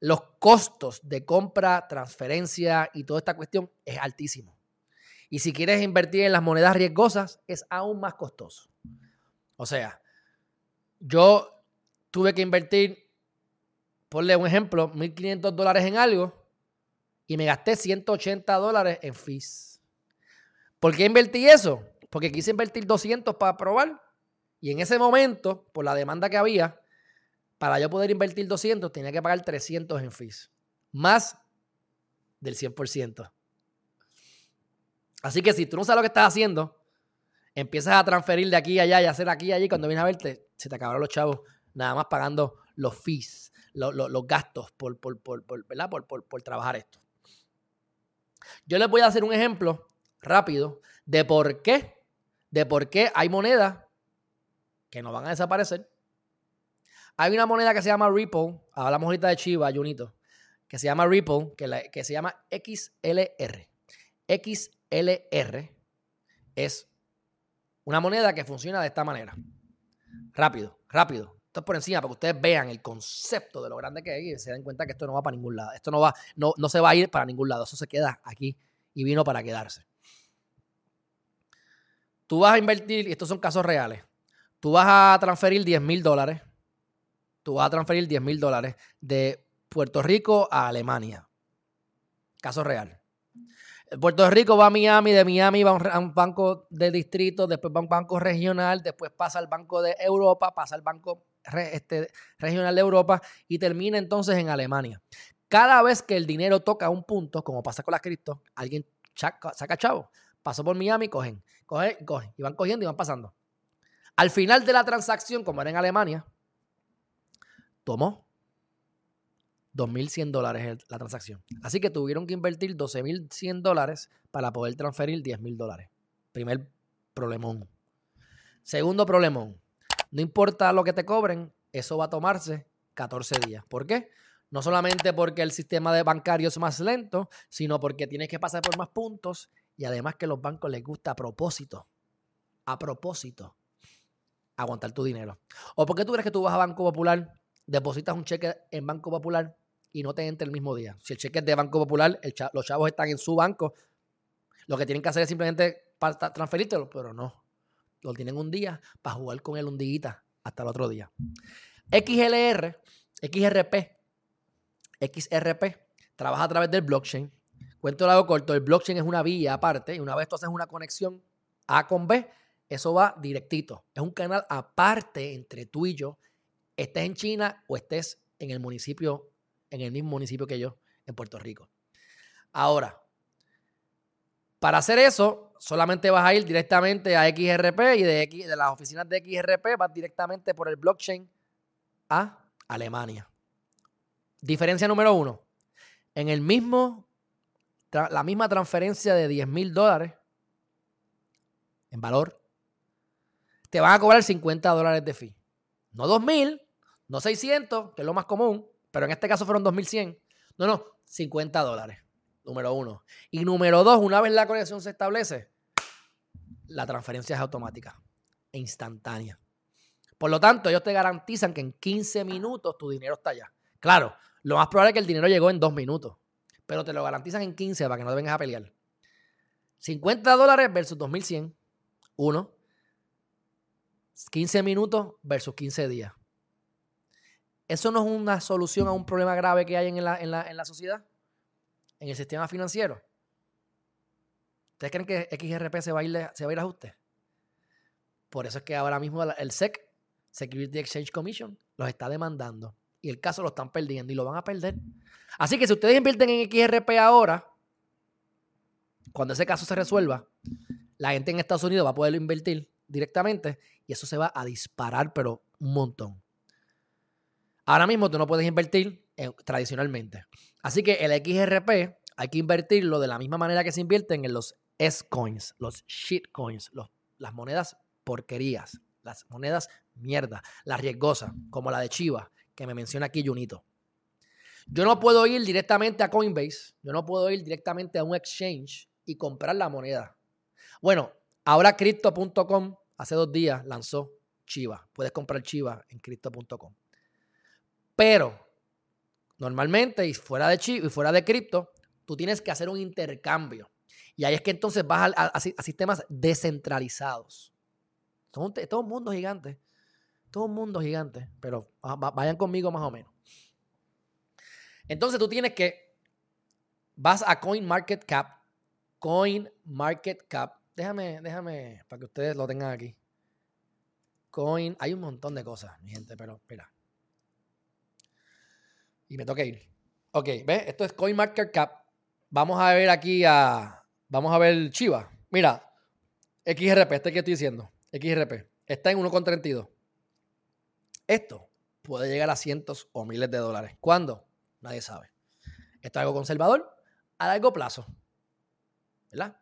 Los costos de compra, transferencia y toda esta cuestión es altísimo. Y si quieres invertir en las monedas riesgosas, es aún más costoso. O sea, yo tuve que invertir, ponle un ejemplo, 1.500 dólares en algo y me gasté 180 dólares en fees. ¿Por qué invertí eso? Porque quise invertir 200 para probar y en ese momento, por la demanda que había, para yo poder invertir 200, tenía que pagar 300 en fees. Más del 100%. Así que si tú no sabes lo que estás haciendo, empiezas a transferir de aquí a allá y hacer aquí y allí, cuando vienes a verte, se te acabaron los chavos, nada más pagando los fees, los, gastos por, por, por, por, ¿verdad? por trabajar esto. Yo les voy a hacer un ejemplo rápido de por qué, de por qué hay monedas que no van a desaparecer. Hay una moneda que se llama Ripple, hablamos ahorita de Chiva, Junito, que se llama Ripple, que, la, que se llama XLR. XLR es una moneda que funciona de esta manera. Rápido, rápido. Esto es por encima para que ustedes vean el concepto de lo grande que es y se den cuenta que esto no va para ningún lado. Esto no va, no, no se va a ir para ningún lado. Eso se queda aquí y vino para quedarse. Tú vas a invertir, y estos son casos reales, Tú vas a transferir 10 mil dólares. Tú vas a transferir 10 mil dólares de Puerto Rico a Alemania. Caso real. Puerto Rico va a Miami, de Miami va a un banco de distrito, después va a un banco regional, después pasa al banco de Europa, pasa al banco este, regional de Europa y termina entonces en Alemania. Cada vez que el dinero toca un punto, como pasa con las cripto, alguien saca, saca chavo, pasó por Miami, cogen, cogen, cogen, y van cogiendo y van pasando. Al final de la transacción, como era en Alemania, tomó 2.100 dólares la transacción. Así que tuvieron que invertir 12.100 dólares para poder transferir 10.000 dólares. Primer problemón. Segundo problemón. No importa lo que te cobren, eso va a tomarse 14 días. ¿Por qué? No solamente porque el sistema de bancario es más lento, sino porque tienes que pasar por más puntos y además que a los bancos les gusta a propósito. A propósito aguantar tu dinero. ¿O por qué tú crees que tú vas a Banco Popular, depositas un cheque en Banco Popular y no te entra el mismo día? Si el cheque es de Banco Popular, los chavos están en su banco, lo que tienen que hacer es simplemente transferírtelo, pero no. lo tienen un día para jugar con un día hasta el otro día. XLR, XRP, XRP, trabaja a través del blockchain. Cuento lado corto, el blockchain es una vía aparte y una vez tú haces una conexión A con B, eso va directito. Es un canal aparte entre tú y yo, estés en China o estés en el municipio, en el mismo municipio que yo, en Puerto Rico. Ahora, para hacer eso, solamente vas a ir directamente a XRP y de, las oficinas de XRP vas directamente por el blockchain a Alemania. Diferencia número uno. En el mismo, la misma transferencia de 10 mil dólares en valor, te van a cobrar 50 dólares de fee. No 2 mil, no 600, que es lo más común, pero en este caso fueron 2100. No, no, 50 dólares. Número uno. Y número dos, una vez la conexión se establece, la transferencia es automática e instantánea. Por lo tanto, ellos te garantizan que en 15 minutos tu dinero está allá. Claro, lo más probable es que el dinero llegó en dos minutos, pero te lo garantizan en 15 para que no te vengas a pelear. 50 dólares versus 2100. Uno. 15 minutos versus 15 días. ¿Eso no es una solución a un problema grave que hay en la, en la sociedad? en el sistema financiero. ¿Ustedes creen que XRP se va a ir, a, ajuste? Por eso es que ahora mismo el SEC, Security Exchange Commission, los está demandando. Y el caso lo están perdiendo y lo van a perder. Así que si ustedes invierten en XRP ahora, cuando ese caso se resuelva, la gente en Estados Unidos va a poderlo invertir directamente y eso se va a disparar, pero un montón. Ahora mismo tú no puedes invertir tradicionalmente. Así que el XRP hay que invertirlo de la misma manera que se invierten en los S-coins, los shitcoins, las monedas porquerías, las monedas mierda, las riesgosas, como la de Chiva, que me menciona aquí Junito. Yo no puedo ir directamente a Coinbase, yo no puedo ir directamente a un exchange y comprar la moneda. Bueno, ahora Crypto.com hace dos días lanzó Chiva. Puedes comprar Chiva en Crypto.com. Pero Normalmente, y fuera de chip y fuera de cripto, tú tienes que hacer un intercambio. Y ahí es que entonces vas a, sistemas descentralizados. Todo un, todo un mundo gigante. Todo un mundo gigante. Pero vayan conmigo más o menos. Entonces tú tienes que. Vas a CoinMarketCap. CoinMarketCap. Déjame, déjame, para que ustedes lo tengan aquí. Coin. Hay un montón de cosas, mi gente, pero espera. Y me toca ir. Ok, ¿ves? Esto es CoinMarketCap. Vamos a ver aquí a. Vamos a ver Chiva. Mira, XRP, este que estoy diciendo. XRP. Está en 1,32. Esto puede llegar a cientos o miles de dólares. ¿Cuándo? Nadie sabe. Esto es algo conservador a largo plazo. ¿Verdad?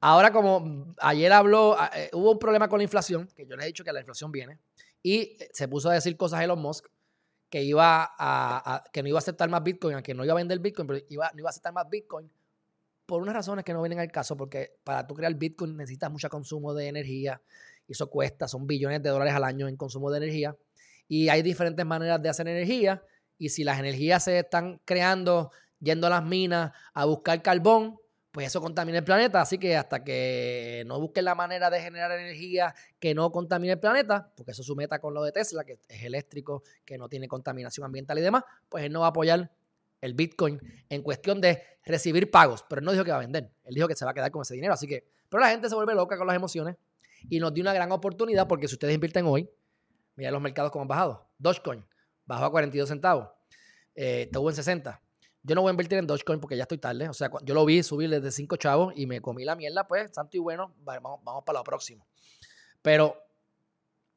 Ahora, como ayer habló, eh, hubo un problema con la inflación, que yo les he dicho que la inflación viene, y se puso a decir cosas a Elon Musk que iba a, que no iba a aceptar más Bitcoin, que no iba a vender Bitcoin, pero iba, no iba a aceptar más Bitcoin por unas razones que no vienen al caso, porque para tú crear Bitcoin necesitas mucho consumo de energía y eso cuesta, son billones de dólares al año en consumo de energía y hay diferentes maneras de hacer energía y si las energías se están creando yendo a las minas a buscar carbón, pues eso contamina el planeta. Así que hasta que no busquen la manera de generar energía que no contamine el planeta, porque eso es su meta con lo de Tesla, que es eléctrico, que no tiene contaminación ambiental y demás, pues él no va a apoyar el Bitcoin en cuestión de recibir pagos. Pero él no dijo que va a vender, él dijo que se va a quedar con ese dinero. Así que, pero la gente se vuelve loca con las emociones y nos dio una gran oportunidad porque si ustedes invierten hoy, miren los mercados como han bajado. Dogecoin bajó a 42 centavos, eh, estuvo en 60. Yo no voy a invertir en Dogecoin porque ya estoy tarde. O sea, yo lo vi subir desde 5 chavos y me comí la mierda, pues, santo y bueno, vamos, para lo próximo. Pero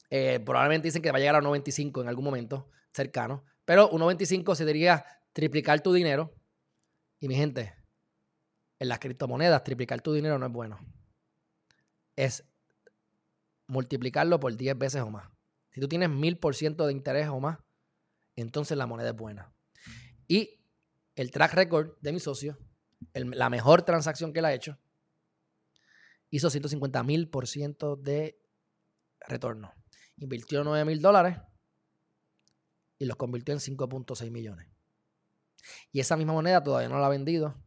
eh, probablemente dicen que va a llegar a 1.25 en algún momento cercano. Pero 1.25 se diría triplicar tu dinero. Y mi gente, en las criptomonedas, triplicar tu dinero no es bueno. Es multiplicarlo por 10 veces o más. Si tú tienes 1000% de interés o más, entonces la moneda es buena. Y el track record de mi socio, la mejor transacción que él ha hecho, hizo 150 mil por ciento de retorno. Invirtió 9 mil dólares y los convirtió en 5.6 millones. Y esa misma moneda todavía no la ha vendido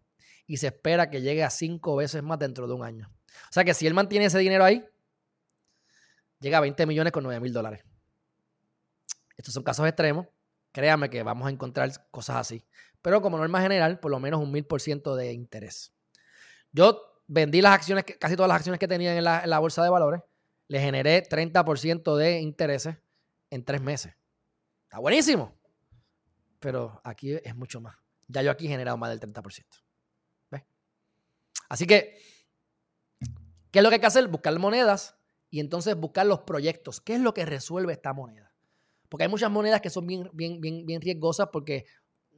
y se espera que llegue a 5 veces más dentro de un año. O sea que si él mantiene ese dinero ahí, llega a 20 millones con 9 mil dólares. Estos son casos extremos. Créanme que vamos a encontrar cosas así. Pero como norma general, por lo menos un mil por ciento de interés. Yo vendí las acciones, casi todas las acciones que tenía en la, bolsa de valores. Le generé 30% de intereses en tres meses. Está buenísimo. Pero aquí es mucho más. Ya yo aquí he generado más del 30%. ¿Ves? Así que, ¿qué es lo que hay que hacer? Buscar monedas y entonces buscar los proyectos. ¿Qué es lo que resuelve esta moneda? Porque hay muchas monedas que son bien, bien, bien, bien riesgosas porque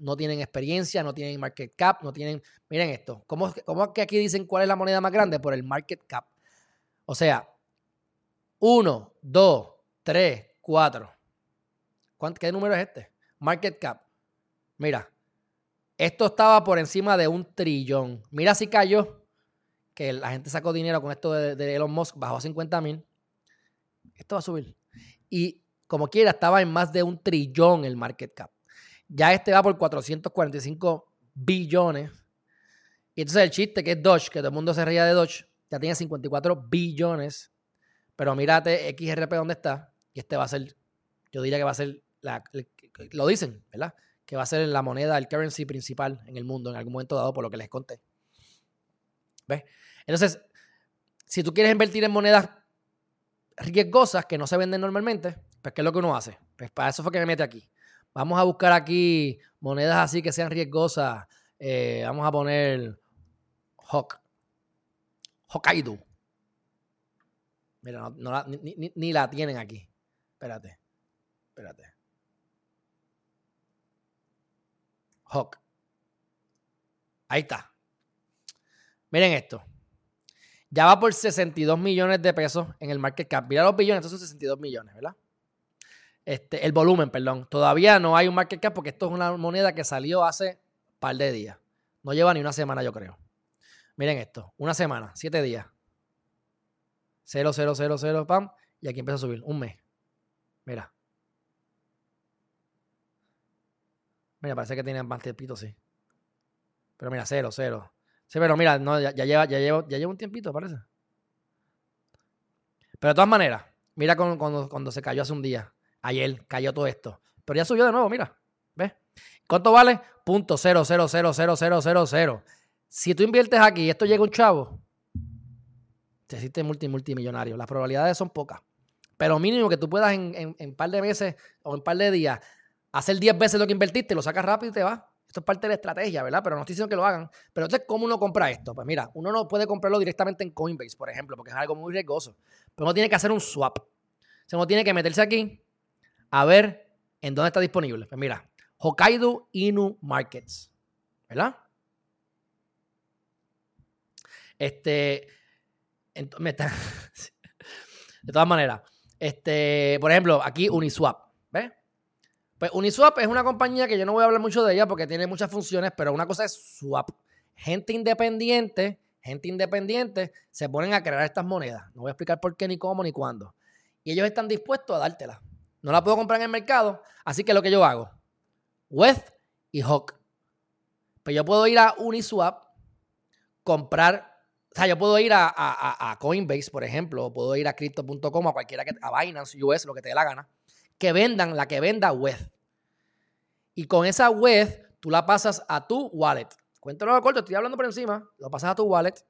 no tienen experiencia, no tienen market cap, no tienen... Miren esto, ¿cómo, ¿cómo, que aquí dicen cuál es la moneda más grande? Por el market cap. O sea, 1, 2, 3, 4. ¿Qué número es este? Market cap. Mira, esto estaba por encima de un trillón. Mira si cayó, que la gente sacó dinero con esto de, de Elon Musk, bajó a 50 mil. Esto va a subir. Y como quiera, estaba en más de un trillón el market cap. Ya este va por 445 billones. Y entonces el chiste que es Dodge, que todo el mundo se reía de Dodge, ya tiene 54 billones. Pero mírate XRP dónde está. Y este va a ser, yo diría que va a ser, lo dicen, ¿verdad? Que va a ser la moneda, el currency principal en el mundo en algún momento dado, por lo que les conté. ¿Ves? Entonces, si tú quieres invertir en monedas riesgosas que no se venden normalmente, pues, ¿qué es lo que uno hace? Pues para eso fue que me mete aquí. Vamos a buscar aquí monedas así que sean riesgosas. Eh, vamos a poner Hok. Hokkaido. Mira, ni, la tienen aquí. Espérate. Espérate. Hawk. Ahí está. Miren esto. Ya va por 62 millones de pesos en el market cap. Mira los billones, estos son 62 millones, ¿verdad? Este, el volumen, perdón. Todavía no hay un market cap porque esto es una moneda que salió hace un par de días. No lleva ni una semana, yo creo. Miren esto, una semana, siete días. 0, 0, 0, 0, pam. Y aquí empieza a subir, un mes. Mira. Mira, parece que tiene más tiempito, sí. Pero mira, 0, 0. Sí, pero mira, no, ya, lleva, ya, lleva, ya lleva un tiempito, parece. Pero de todas maneras, mira cuando, cuando se cayó hace un día. Ayer cayó todo esto. Pero ya subió de nuevo, mira. ¿Ves? ¿Cuánto vale? Punto cero, cero, cero, cero, cero, cero, cero. Si tú inviertes aquí y esto llega un chavo, te hiciste multi, multimillonario. Las probabilidades son pocas. Pero mínimo que tú puedas en un par de meses o en un par de días hacer 10 veces lo que invertiste, lo sacas rápido y te vas. Esto es parte de la estrategia, ¿verdad? Pero no estoy diciendo que lo hagan. Pero entonces, ¿cómo uno compra esto? Pues mira, uno no puede comprarlo directamente en Coinbase, por ejemplo, porque es algo muy riesgoso. Pero uno tiene que hacer un swap. O sea, uno tiene que meterse aquí, a ver en dónde está disponible. Pues mira, Hokkaido Inu Markets, ¿verdad? Este, <laughs> de todas maneras, este, por ejemplo, aquí Uniswap, ¿ves? Pues Uniswap es una compañía que yo no voy a hablar mucho de ella porque tiene muchas funciones, pero una cosa es swap. Gente independiente, gente independiente se ponen a crear estas monedas. No voy a explicar por qué, ni cómo, ni cuándo. Y ellos están dispuestos a dártelas. No la puedo comprar en el mercado. Así que lo que yo hago, West y Hawk. Pues yo puedo ir a Uniswap, comprar, o sea, yo puedo ir a, Coinbase, por ejemplo, o puedo ir a Crypto.com, a cualquiera que, a Binance US, lo que te dé la gana, que vendan la que venda West. Y con esa web, tú la pasas a tu wallet. Cuéntalo corto, estoy hablando por encima. Lo pasas a tu wallet.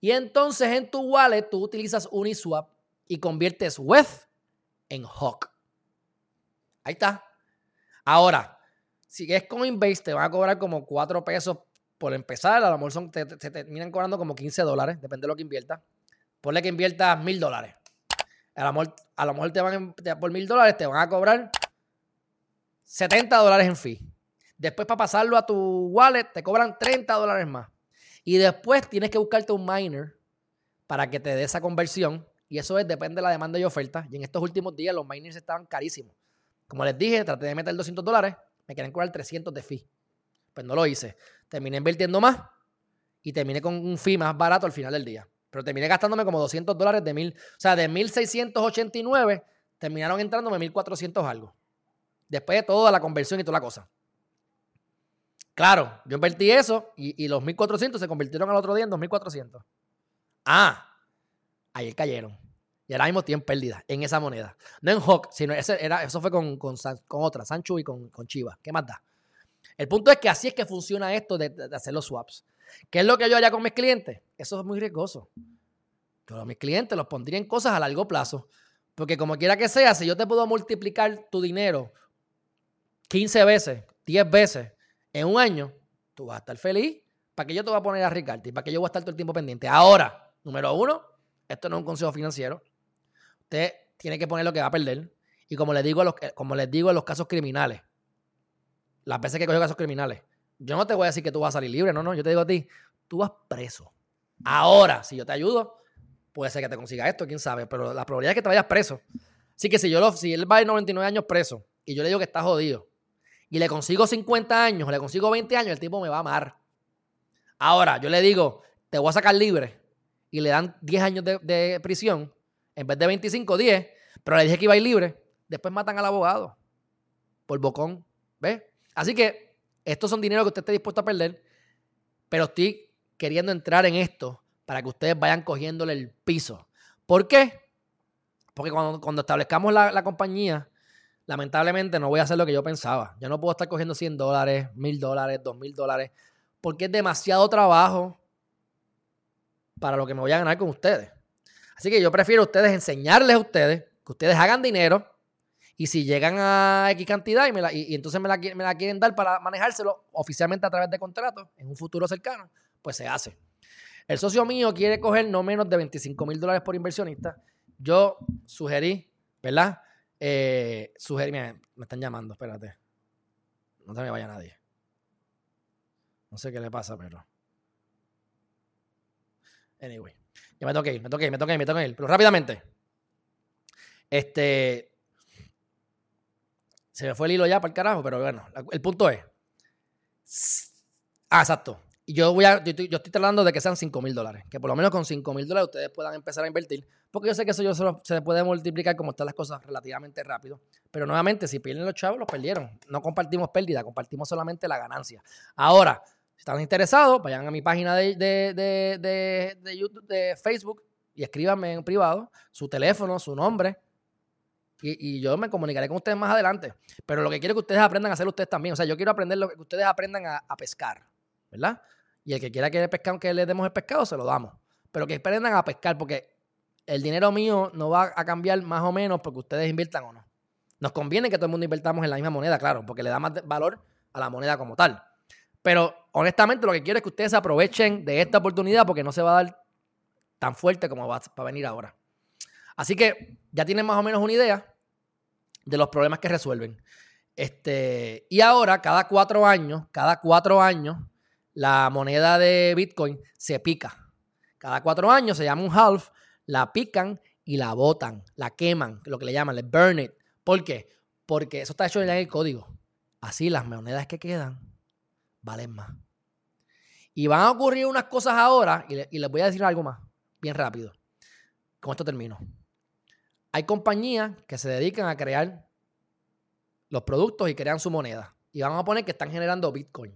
Y entonces en tu wallet tú utilizas Uniswap y conviertes West en Hawk. Ahí está. Ahora, si es Coinbase, te van a cobrar como 4 pesos por empezar. A lo mejor son, te, terminan cobrando como 15 dólares, depende de lo que inviertas. Ponle que inviertas mil dólares. A lo, mejor, a lo mejor te van por mil dólares, te van a cobrar 70 dólares en fee. Después, para pasarlo a tu wallet, te cobran 30 dólares más. Y después tienes que buscarte un miner para que te dé esa conversión. Y eso es, depende de la demanda y oferta. Y en estos últimos días los miners estaban carísimos. Como les dije, traté de meter 200 dólares, me quieren cobrar 300 de fee. Pues no lo hice. Terminé invirtiendo más y terminé con un fee más barato al final del día. Pero terminé gastándome como 200 dólares de mil. O sea, de 1689 terminaron entrándome 1400 algo. Después de toda la conversión y toda la cosa. Claro, yo invertí eso y, y los 1400 se convirtieron al otro día en 2400. Ah, ayer cayeron. Y ahora mismo tienen pérdida en esa moneda. No en Hawk, sino ese era, eso fue con, con, otra, Sancho y con, con Chivas. ¿Qué más da? El punto es que así es que funciona esto de, hacer los swaps. ¿Qué es lo que yo haría con mis clientes? Eso es muy riesgoso. Pero mis clientes los pondría en cosas a largo plazo. Porque como quiera que sea, si yo te puedo multiplicar tu dinero 15 veces, 10 veces en un año, tú vas a estar feliz. ¿Para que yo te voy a poner a Ricardo? ¿Y para que yo voy a estar todo el tiempo pendiente? Ahora, número uno, esto no es un consejo financiero. Usted tiene que poner lo que va a perder. Y como les digo a los, como les digo en los casos criminales, las veces que cogido casos criminales, yo no te voy a decir que tú vas a salir libre, no, no, yo te digo a ti, tú vas preso. Ahora, si yo te ayudo, puede ser que te consiga esto, quién sabe, pero la probabilidad es que te vayas preso. Así que si yo lo, si él va a ir 99 años preso y yo le digo que está jodido y le consigo 50 años, le consigo 20 años, el tipo me va a amar. Ahora, yo le digo, te voy a sacar libre y le dan 10 años de, de prisión, en vez de 25, 10, pero le dije que iba a ir libre, después matan al abogado por bocón, ¿ves? Así que estos son dinero que usted esté dispuesto a perder, pero estoy queriendo entrar en esto para que ustedes vayan cogiéndole el piso. ¿Por qué? Porque cuando, establezcamos la, compañía, lamentablemente no voy a hacer lo que yo pensaba. Yo no puedo estar cogiendo 100 dólares, 1000 dólares, 2000 dólares, porque es demasiado trabajo para lo que me voy a ganar con ustedes. Así que yo prefiero ustedes enseñarles a ustedes que ustedes hagan dinero y si llegan a X cantidad y, entonces me la, quieren dar para manejárselo oficialmente a través de contratos en un futuro cercano, pues se hace. El socio mío quiere coger no menos de 25 mil dólares por inversionista. Yo sugerí, ¿verdad? Eh, sugerí, me están llamando, espérate. No se me vaya nadie. No sé qué le pasa, pero. Anyway. Ya me toqué me toqué me toqué me toqué Pero rápidamente. Este. Se me fue el hilo ya para el carajo, pero bueno, el punto es. Ah, exacto. Y yo voy a, yo estoy, tratando de que sean 5 mil dólares. Que por lo menos con 5 mil dólares ustedes puedan empezar a invertir. Porque yo sé que eso yo se, puede multiplicar como están las cosas relativamente rápido. Pero nuevamente, si pierden los chavos, los perdieron. No compartimos pérdida, compartimos solamente la ganancia. Ahora, si están interesados, vayan a mi página de, de, de YouTube, de Facebook y escríbanme en privado su teléfono, su nombre y, yo me comunicaré con ustedes más adelante. Pero lo que quiero que ustedes aprendan a hacer ustedes también. O sea, yo quiero aprender lo que ustedes aprendan a, pescar, ¿verdad? Y el que quiera que pescar, que le demos el pescado, se lo damos. Pero que aprendan a pescar, porque el dinero mío no va a cambiar más o menos porque ustedes inviertan o no. Nos conviene que todo el mundo invirtamos en la misma moneda, claro, porque le da más valor a la moneda como tal. Pero honestamente lo que quiero es que ustedes aprovechen de esta oportunidad porque no se va a dar tan fuerte como va a venir ahora. Así que ya tienen más o menos una idea de los problemas que resuelven. Este, y ahora, cada cuatro años, cada cuatro años, la moneda de Bitcoin se pica. Cada cuatro años se llama un half, la pican y la botan, la queman, lo que le llaman, le burn it. ¿Por qué? Porque eso está hecho en el código. Así las monedas que quedan valen más. Y van a ocurrir unas cosas ahora, y les voy a decir algo más, bien rápido. Con esto termino. Hay compañías que se dedican a crear los productos y crean su moneda. Y vamos a poner que están generando Bitcoin.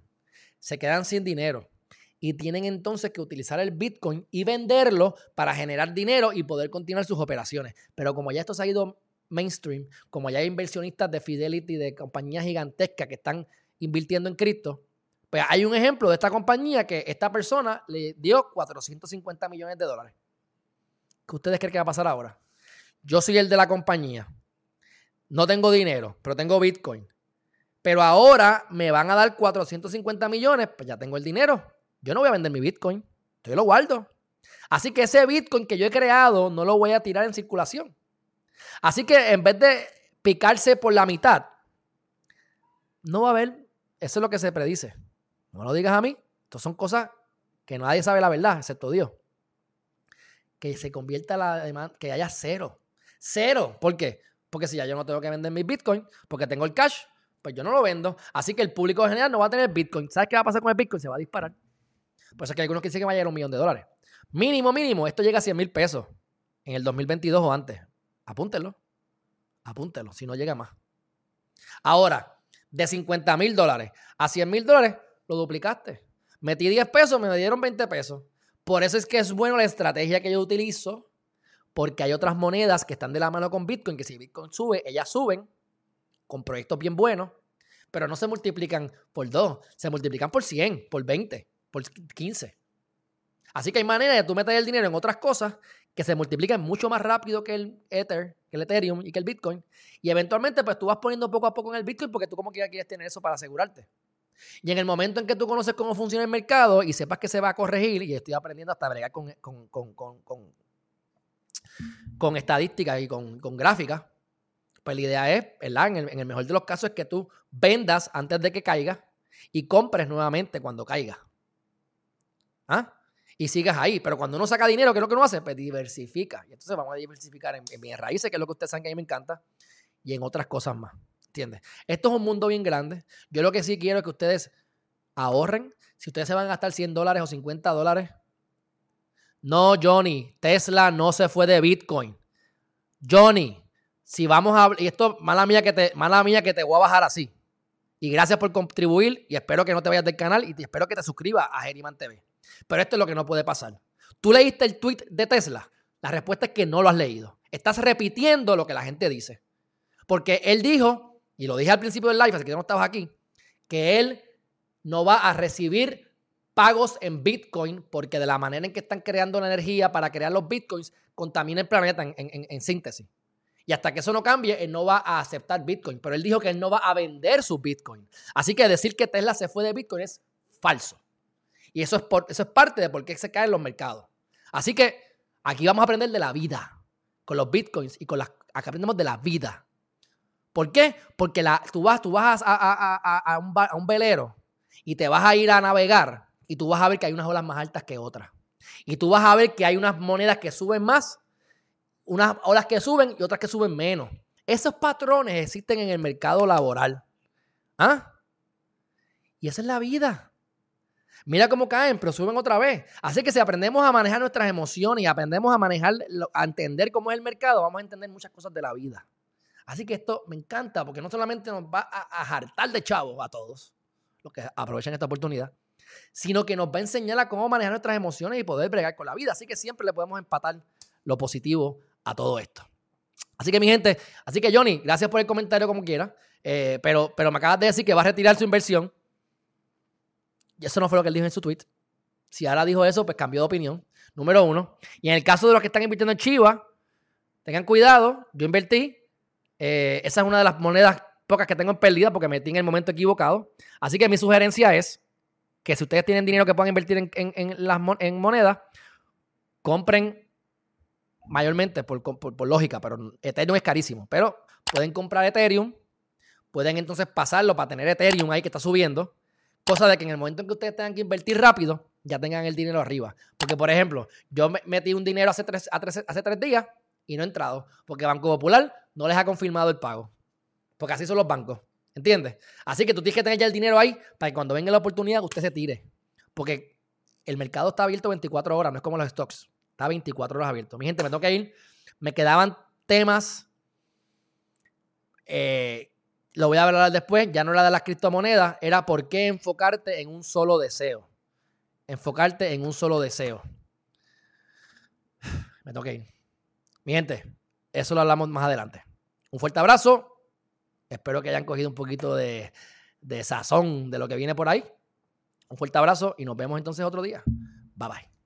Se quedan sin dinero. Y tienen entonces que utilizar el Bitcoin y venderlo para generar dinero y poder continuar sus operaciones. Pero como ya esto se ha ido mainstream, como ya hay inversionistas de Fidelity, de compañías gigantescas que están invirtiendo en cripto, pues hay un ejemplo de esta compañía que esta persona le dio 450 millones de dólares. ¿Qué ustedes creen que va a pasar ahora? yo soy el de la compañía, no tengo dinero, pero tengo Bitcoin. Pero ahora me van a dar 450 millones, pues ya tengo el dinero. Yo no voy a vender mi Bitcoin, yo lo guardo. Así que ese Bitcoin que yo he creado no lo voy a tirar en circulación. Así que en vez de picarse por la mitad, no va a haber, eso es lo que se predice. No lo digas a mí, estas son cosas que nadie sabe la verdad, excepto Dios. Que se convierta la demanda, que haya cero. Cero. ¿Por qué? Porque si ya yo no tengo que vender mi Bitcoin, porque tengo el cash, pues yo no lo vendo. Así que el público en general no va a tener Bitcoin. ¿Sabes qué va a pasar con el Bitcoin? Se va a disparar. Por eso es que hay algunos que dicen que va a llegar a un millón de dólares. Mínimo, mínimo, esto llega a 100 mil pesos en el 2022 o antes. Apúntelo. Apúntelo, si no llega más. Ahora, de 50 mil dólares a 100 mil dólares, lo duplicaste. Metí 10 pesos, me dieron 20 pesos. Por eso es que es bueno la estrategia que yo utilizo porque hay otras monedas que están de la mano con Bitcoin, que si Bitcoin sube, ellas suben con proyectos bien buenos, pero no se multiplican por 2, se multiplican por 100, por 20, por 15. Así que hay maneras de tú meter el dinero en otras cosas que se multiplican mucho más rápido que el Ether, que el Ethereum y que el Bitcoin. Y eventualmente, pues tú vas poniendo poco a poco en el Bitcoin porque tú como que quieres tener eso para asegurarte. Y en el momento en que tú conoces cómo funciona el mercado y sepas que se va a corregir, y estoy aprendiendo hasta bregar con, con, con, con, con estadísticas y con, gráficas, pues la idea es, ¿verdad? En el, en el, mejor de los casos es que tú vendas antes de que caiga y compres nuevamente cuando caiga. ¿Ah? y sigas ahí. Pero cuando uno saca dinero, ¿qué es lo que uno hace? Pues diversifica. Y entonces vamos a diversificar en, en raíces, que es lo que ustedes saben que a mí me encanta, y en otras cosas más. ¿Entiendes? Esto es un mundo bien grande. Yo lo que sí quiero es que ustedes ahorren. Si ustedes se van a gastar 100 dólares o 50 dólares. No, Johnny, Tesla no se fue de Bitcoin. Johnny, si vamos a... Y esto, mala mía que te, mala mía que te voy a bajar así. Y gracias por contribuir y espero que no te vayas del canal y te espero que te suscribas a Geriman TV. Pero esto es lo que no puede pasar. ¿Tú leíste el tweet de Tesla? La respuesta es que no lo has leído. Estás repitiendo lo que la gente dice. Porque él dijo, y lo dije al principio del live, así que no estabas aquí, que él no va a recibir pagos en Bitcoin porque de la manera en que están creando la energía para crear los Bitcoins contamina el planeta en, síntesis. Y hasta que eso no cambie, él no va a aceptar Bitcoin. Pero él dijo que él no va a vender su Bitcoin. Así que decir que Tesla se fue de Bitcoin es falso. Y eso es, por, eso es parte de por qué se caen los mercados. Así que aquí vamos a aprender de la vida, con los bitcoins y con las, aquí aprendemos de la vida. ¿Por qué? Porque la, tú vas, tú vas a, un, a un velero y te vas a ir a navegar y tú vas a ver que hay unas olas más altas que otras. Y tú vas a ver que hay unas monedas que suben más, unas olas que suben y otras que suben menos. Esos patrones existen en el mercado laboral. ¿Ah? Y esa es la vida. Mira cómo caen, pero suben otra vez. Así que si aprendemos a manejar nuestras emociones y aprendemos a manejar, a entender cómo es el mercado, vamos a entender muchas cosas de la vida. Así que esto me encanta porque no solamente nos va a, hartar de chavos a todos, los que aprovechan esta oportunidad, sino que nos va a enseñar a cómo manejar nuestras emociones y poder bregar con la vida. Así que siempre le podemos empatar lo positivo a todo esto. Así que mi gente, así que Johnny, gracias por el comentario como quiera, eh, pero, pero me acabas de decir que va a retirar su inversión. Y eso no fue lo que él dijo en su tweet. Si ahora dijo eso, pues cambió de opinión. Número uno. Y en el caso de los que están invirtiendo en Chiva, tengan cuidado. Yo invertí. Eh, esa es una de las monedas pocas que tengo en pérdida porque metí en el momento equivocado. Así que mi sugerencia es que si ustedes tienen dinero que puedan invertir en, las, en monedas, compren mayormente por, por, lógica, pero Ethereum es carísimo. Pero pueden comprar Ethereum, pueden entonces pasarlo para tener Ethereum ahí que está subiendo Cosa de que en el momento en que ustedes tengan que invertir rápido, ya tengan el dinero arriba. Porque, por ejemplo, yo metí un dinero hace tres, hace tres días y no he entrado. Porque Banco Popular no les ha confirmado el pago. Porque así son los bancos. ¿Entiendes? Así que tú tienes que tener ya el dinero ahí para que cuando venga la oportunidad usted se tire. Porque el mercado está abierto 24 horas, no es como los stocks. Está 24 horas abierto. Mi gente, me tengo que ir. Me quedaban temas eh, lo voy a hablar después, ya no era de las criptomonedas, era por qué enfocarte en un solo deseo. Enfocarte en un solo deseo. <sighs> Me toca ir. Mi gente, eso lo hablamos más adelante. Un fuerte abrazo. Espero que hayan cogido un poquito de, de sazón de lo que viene por ahí. Un fuerte abrazo y nos vemos entonces otro día. Bye bye.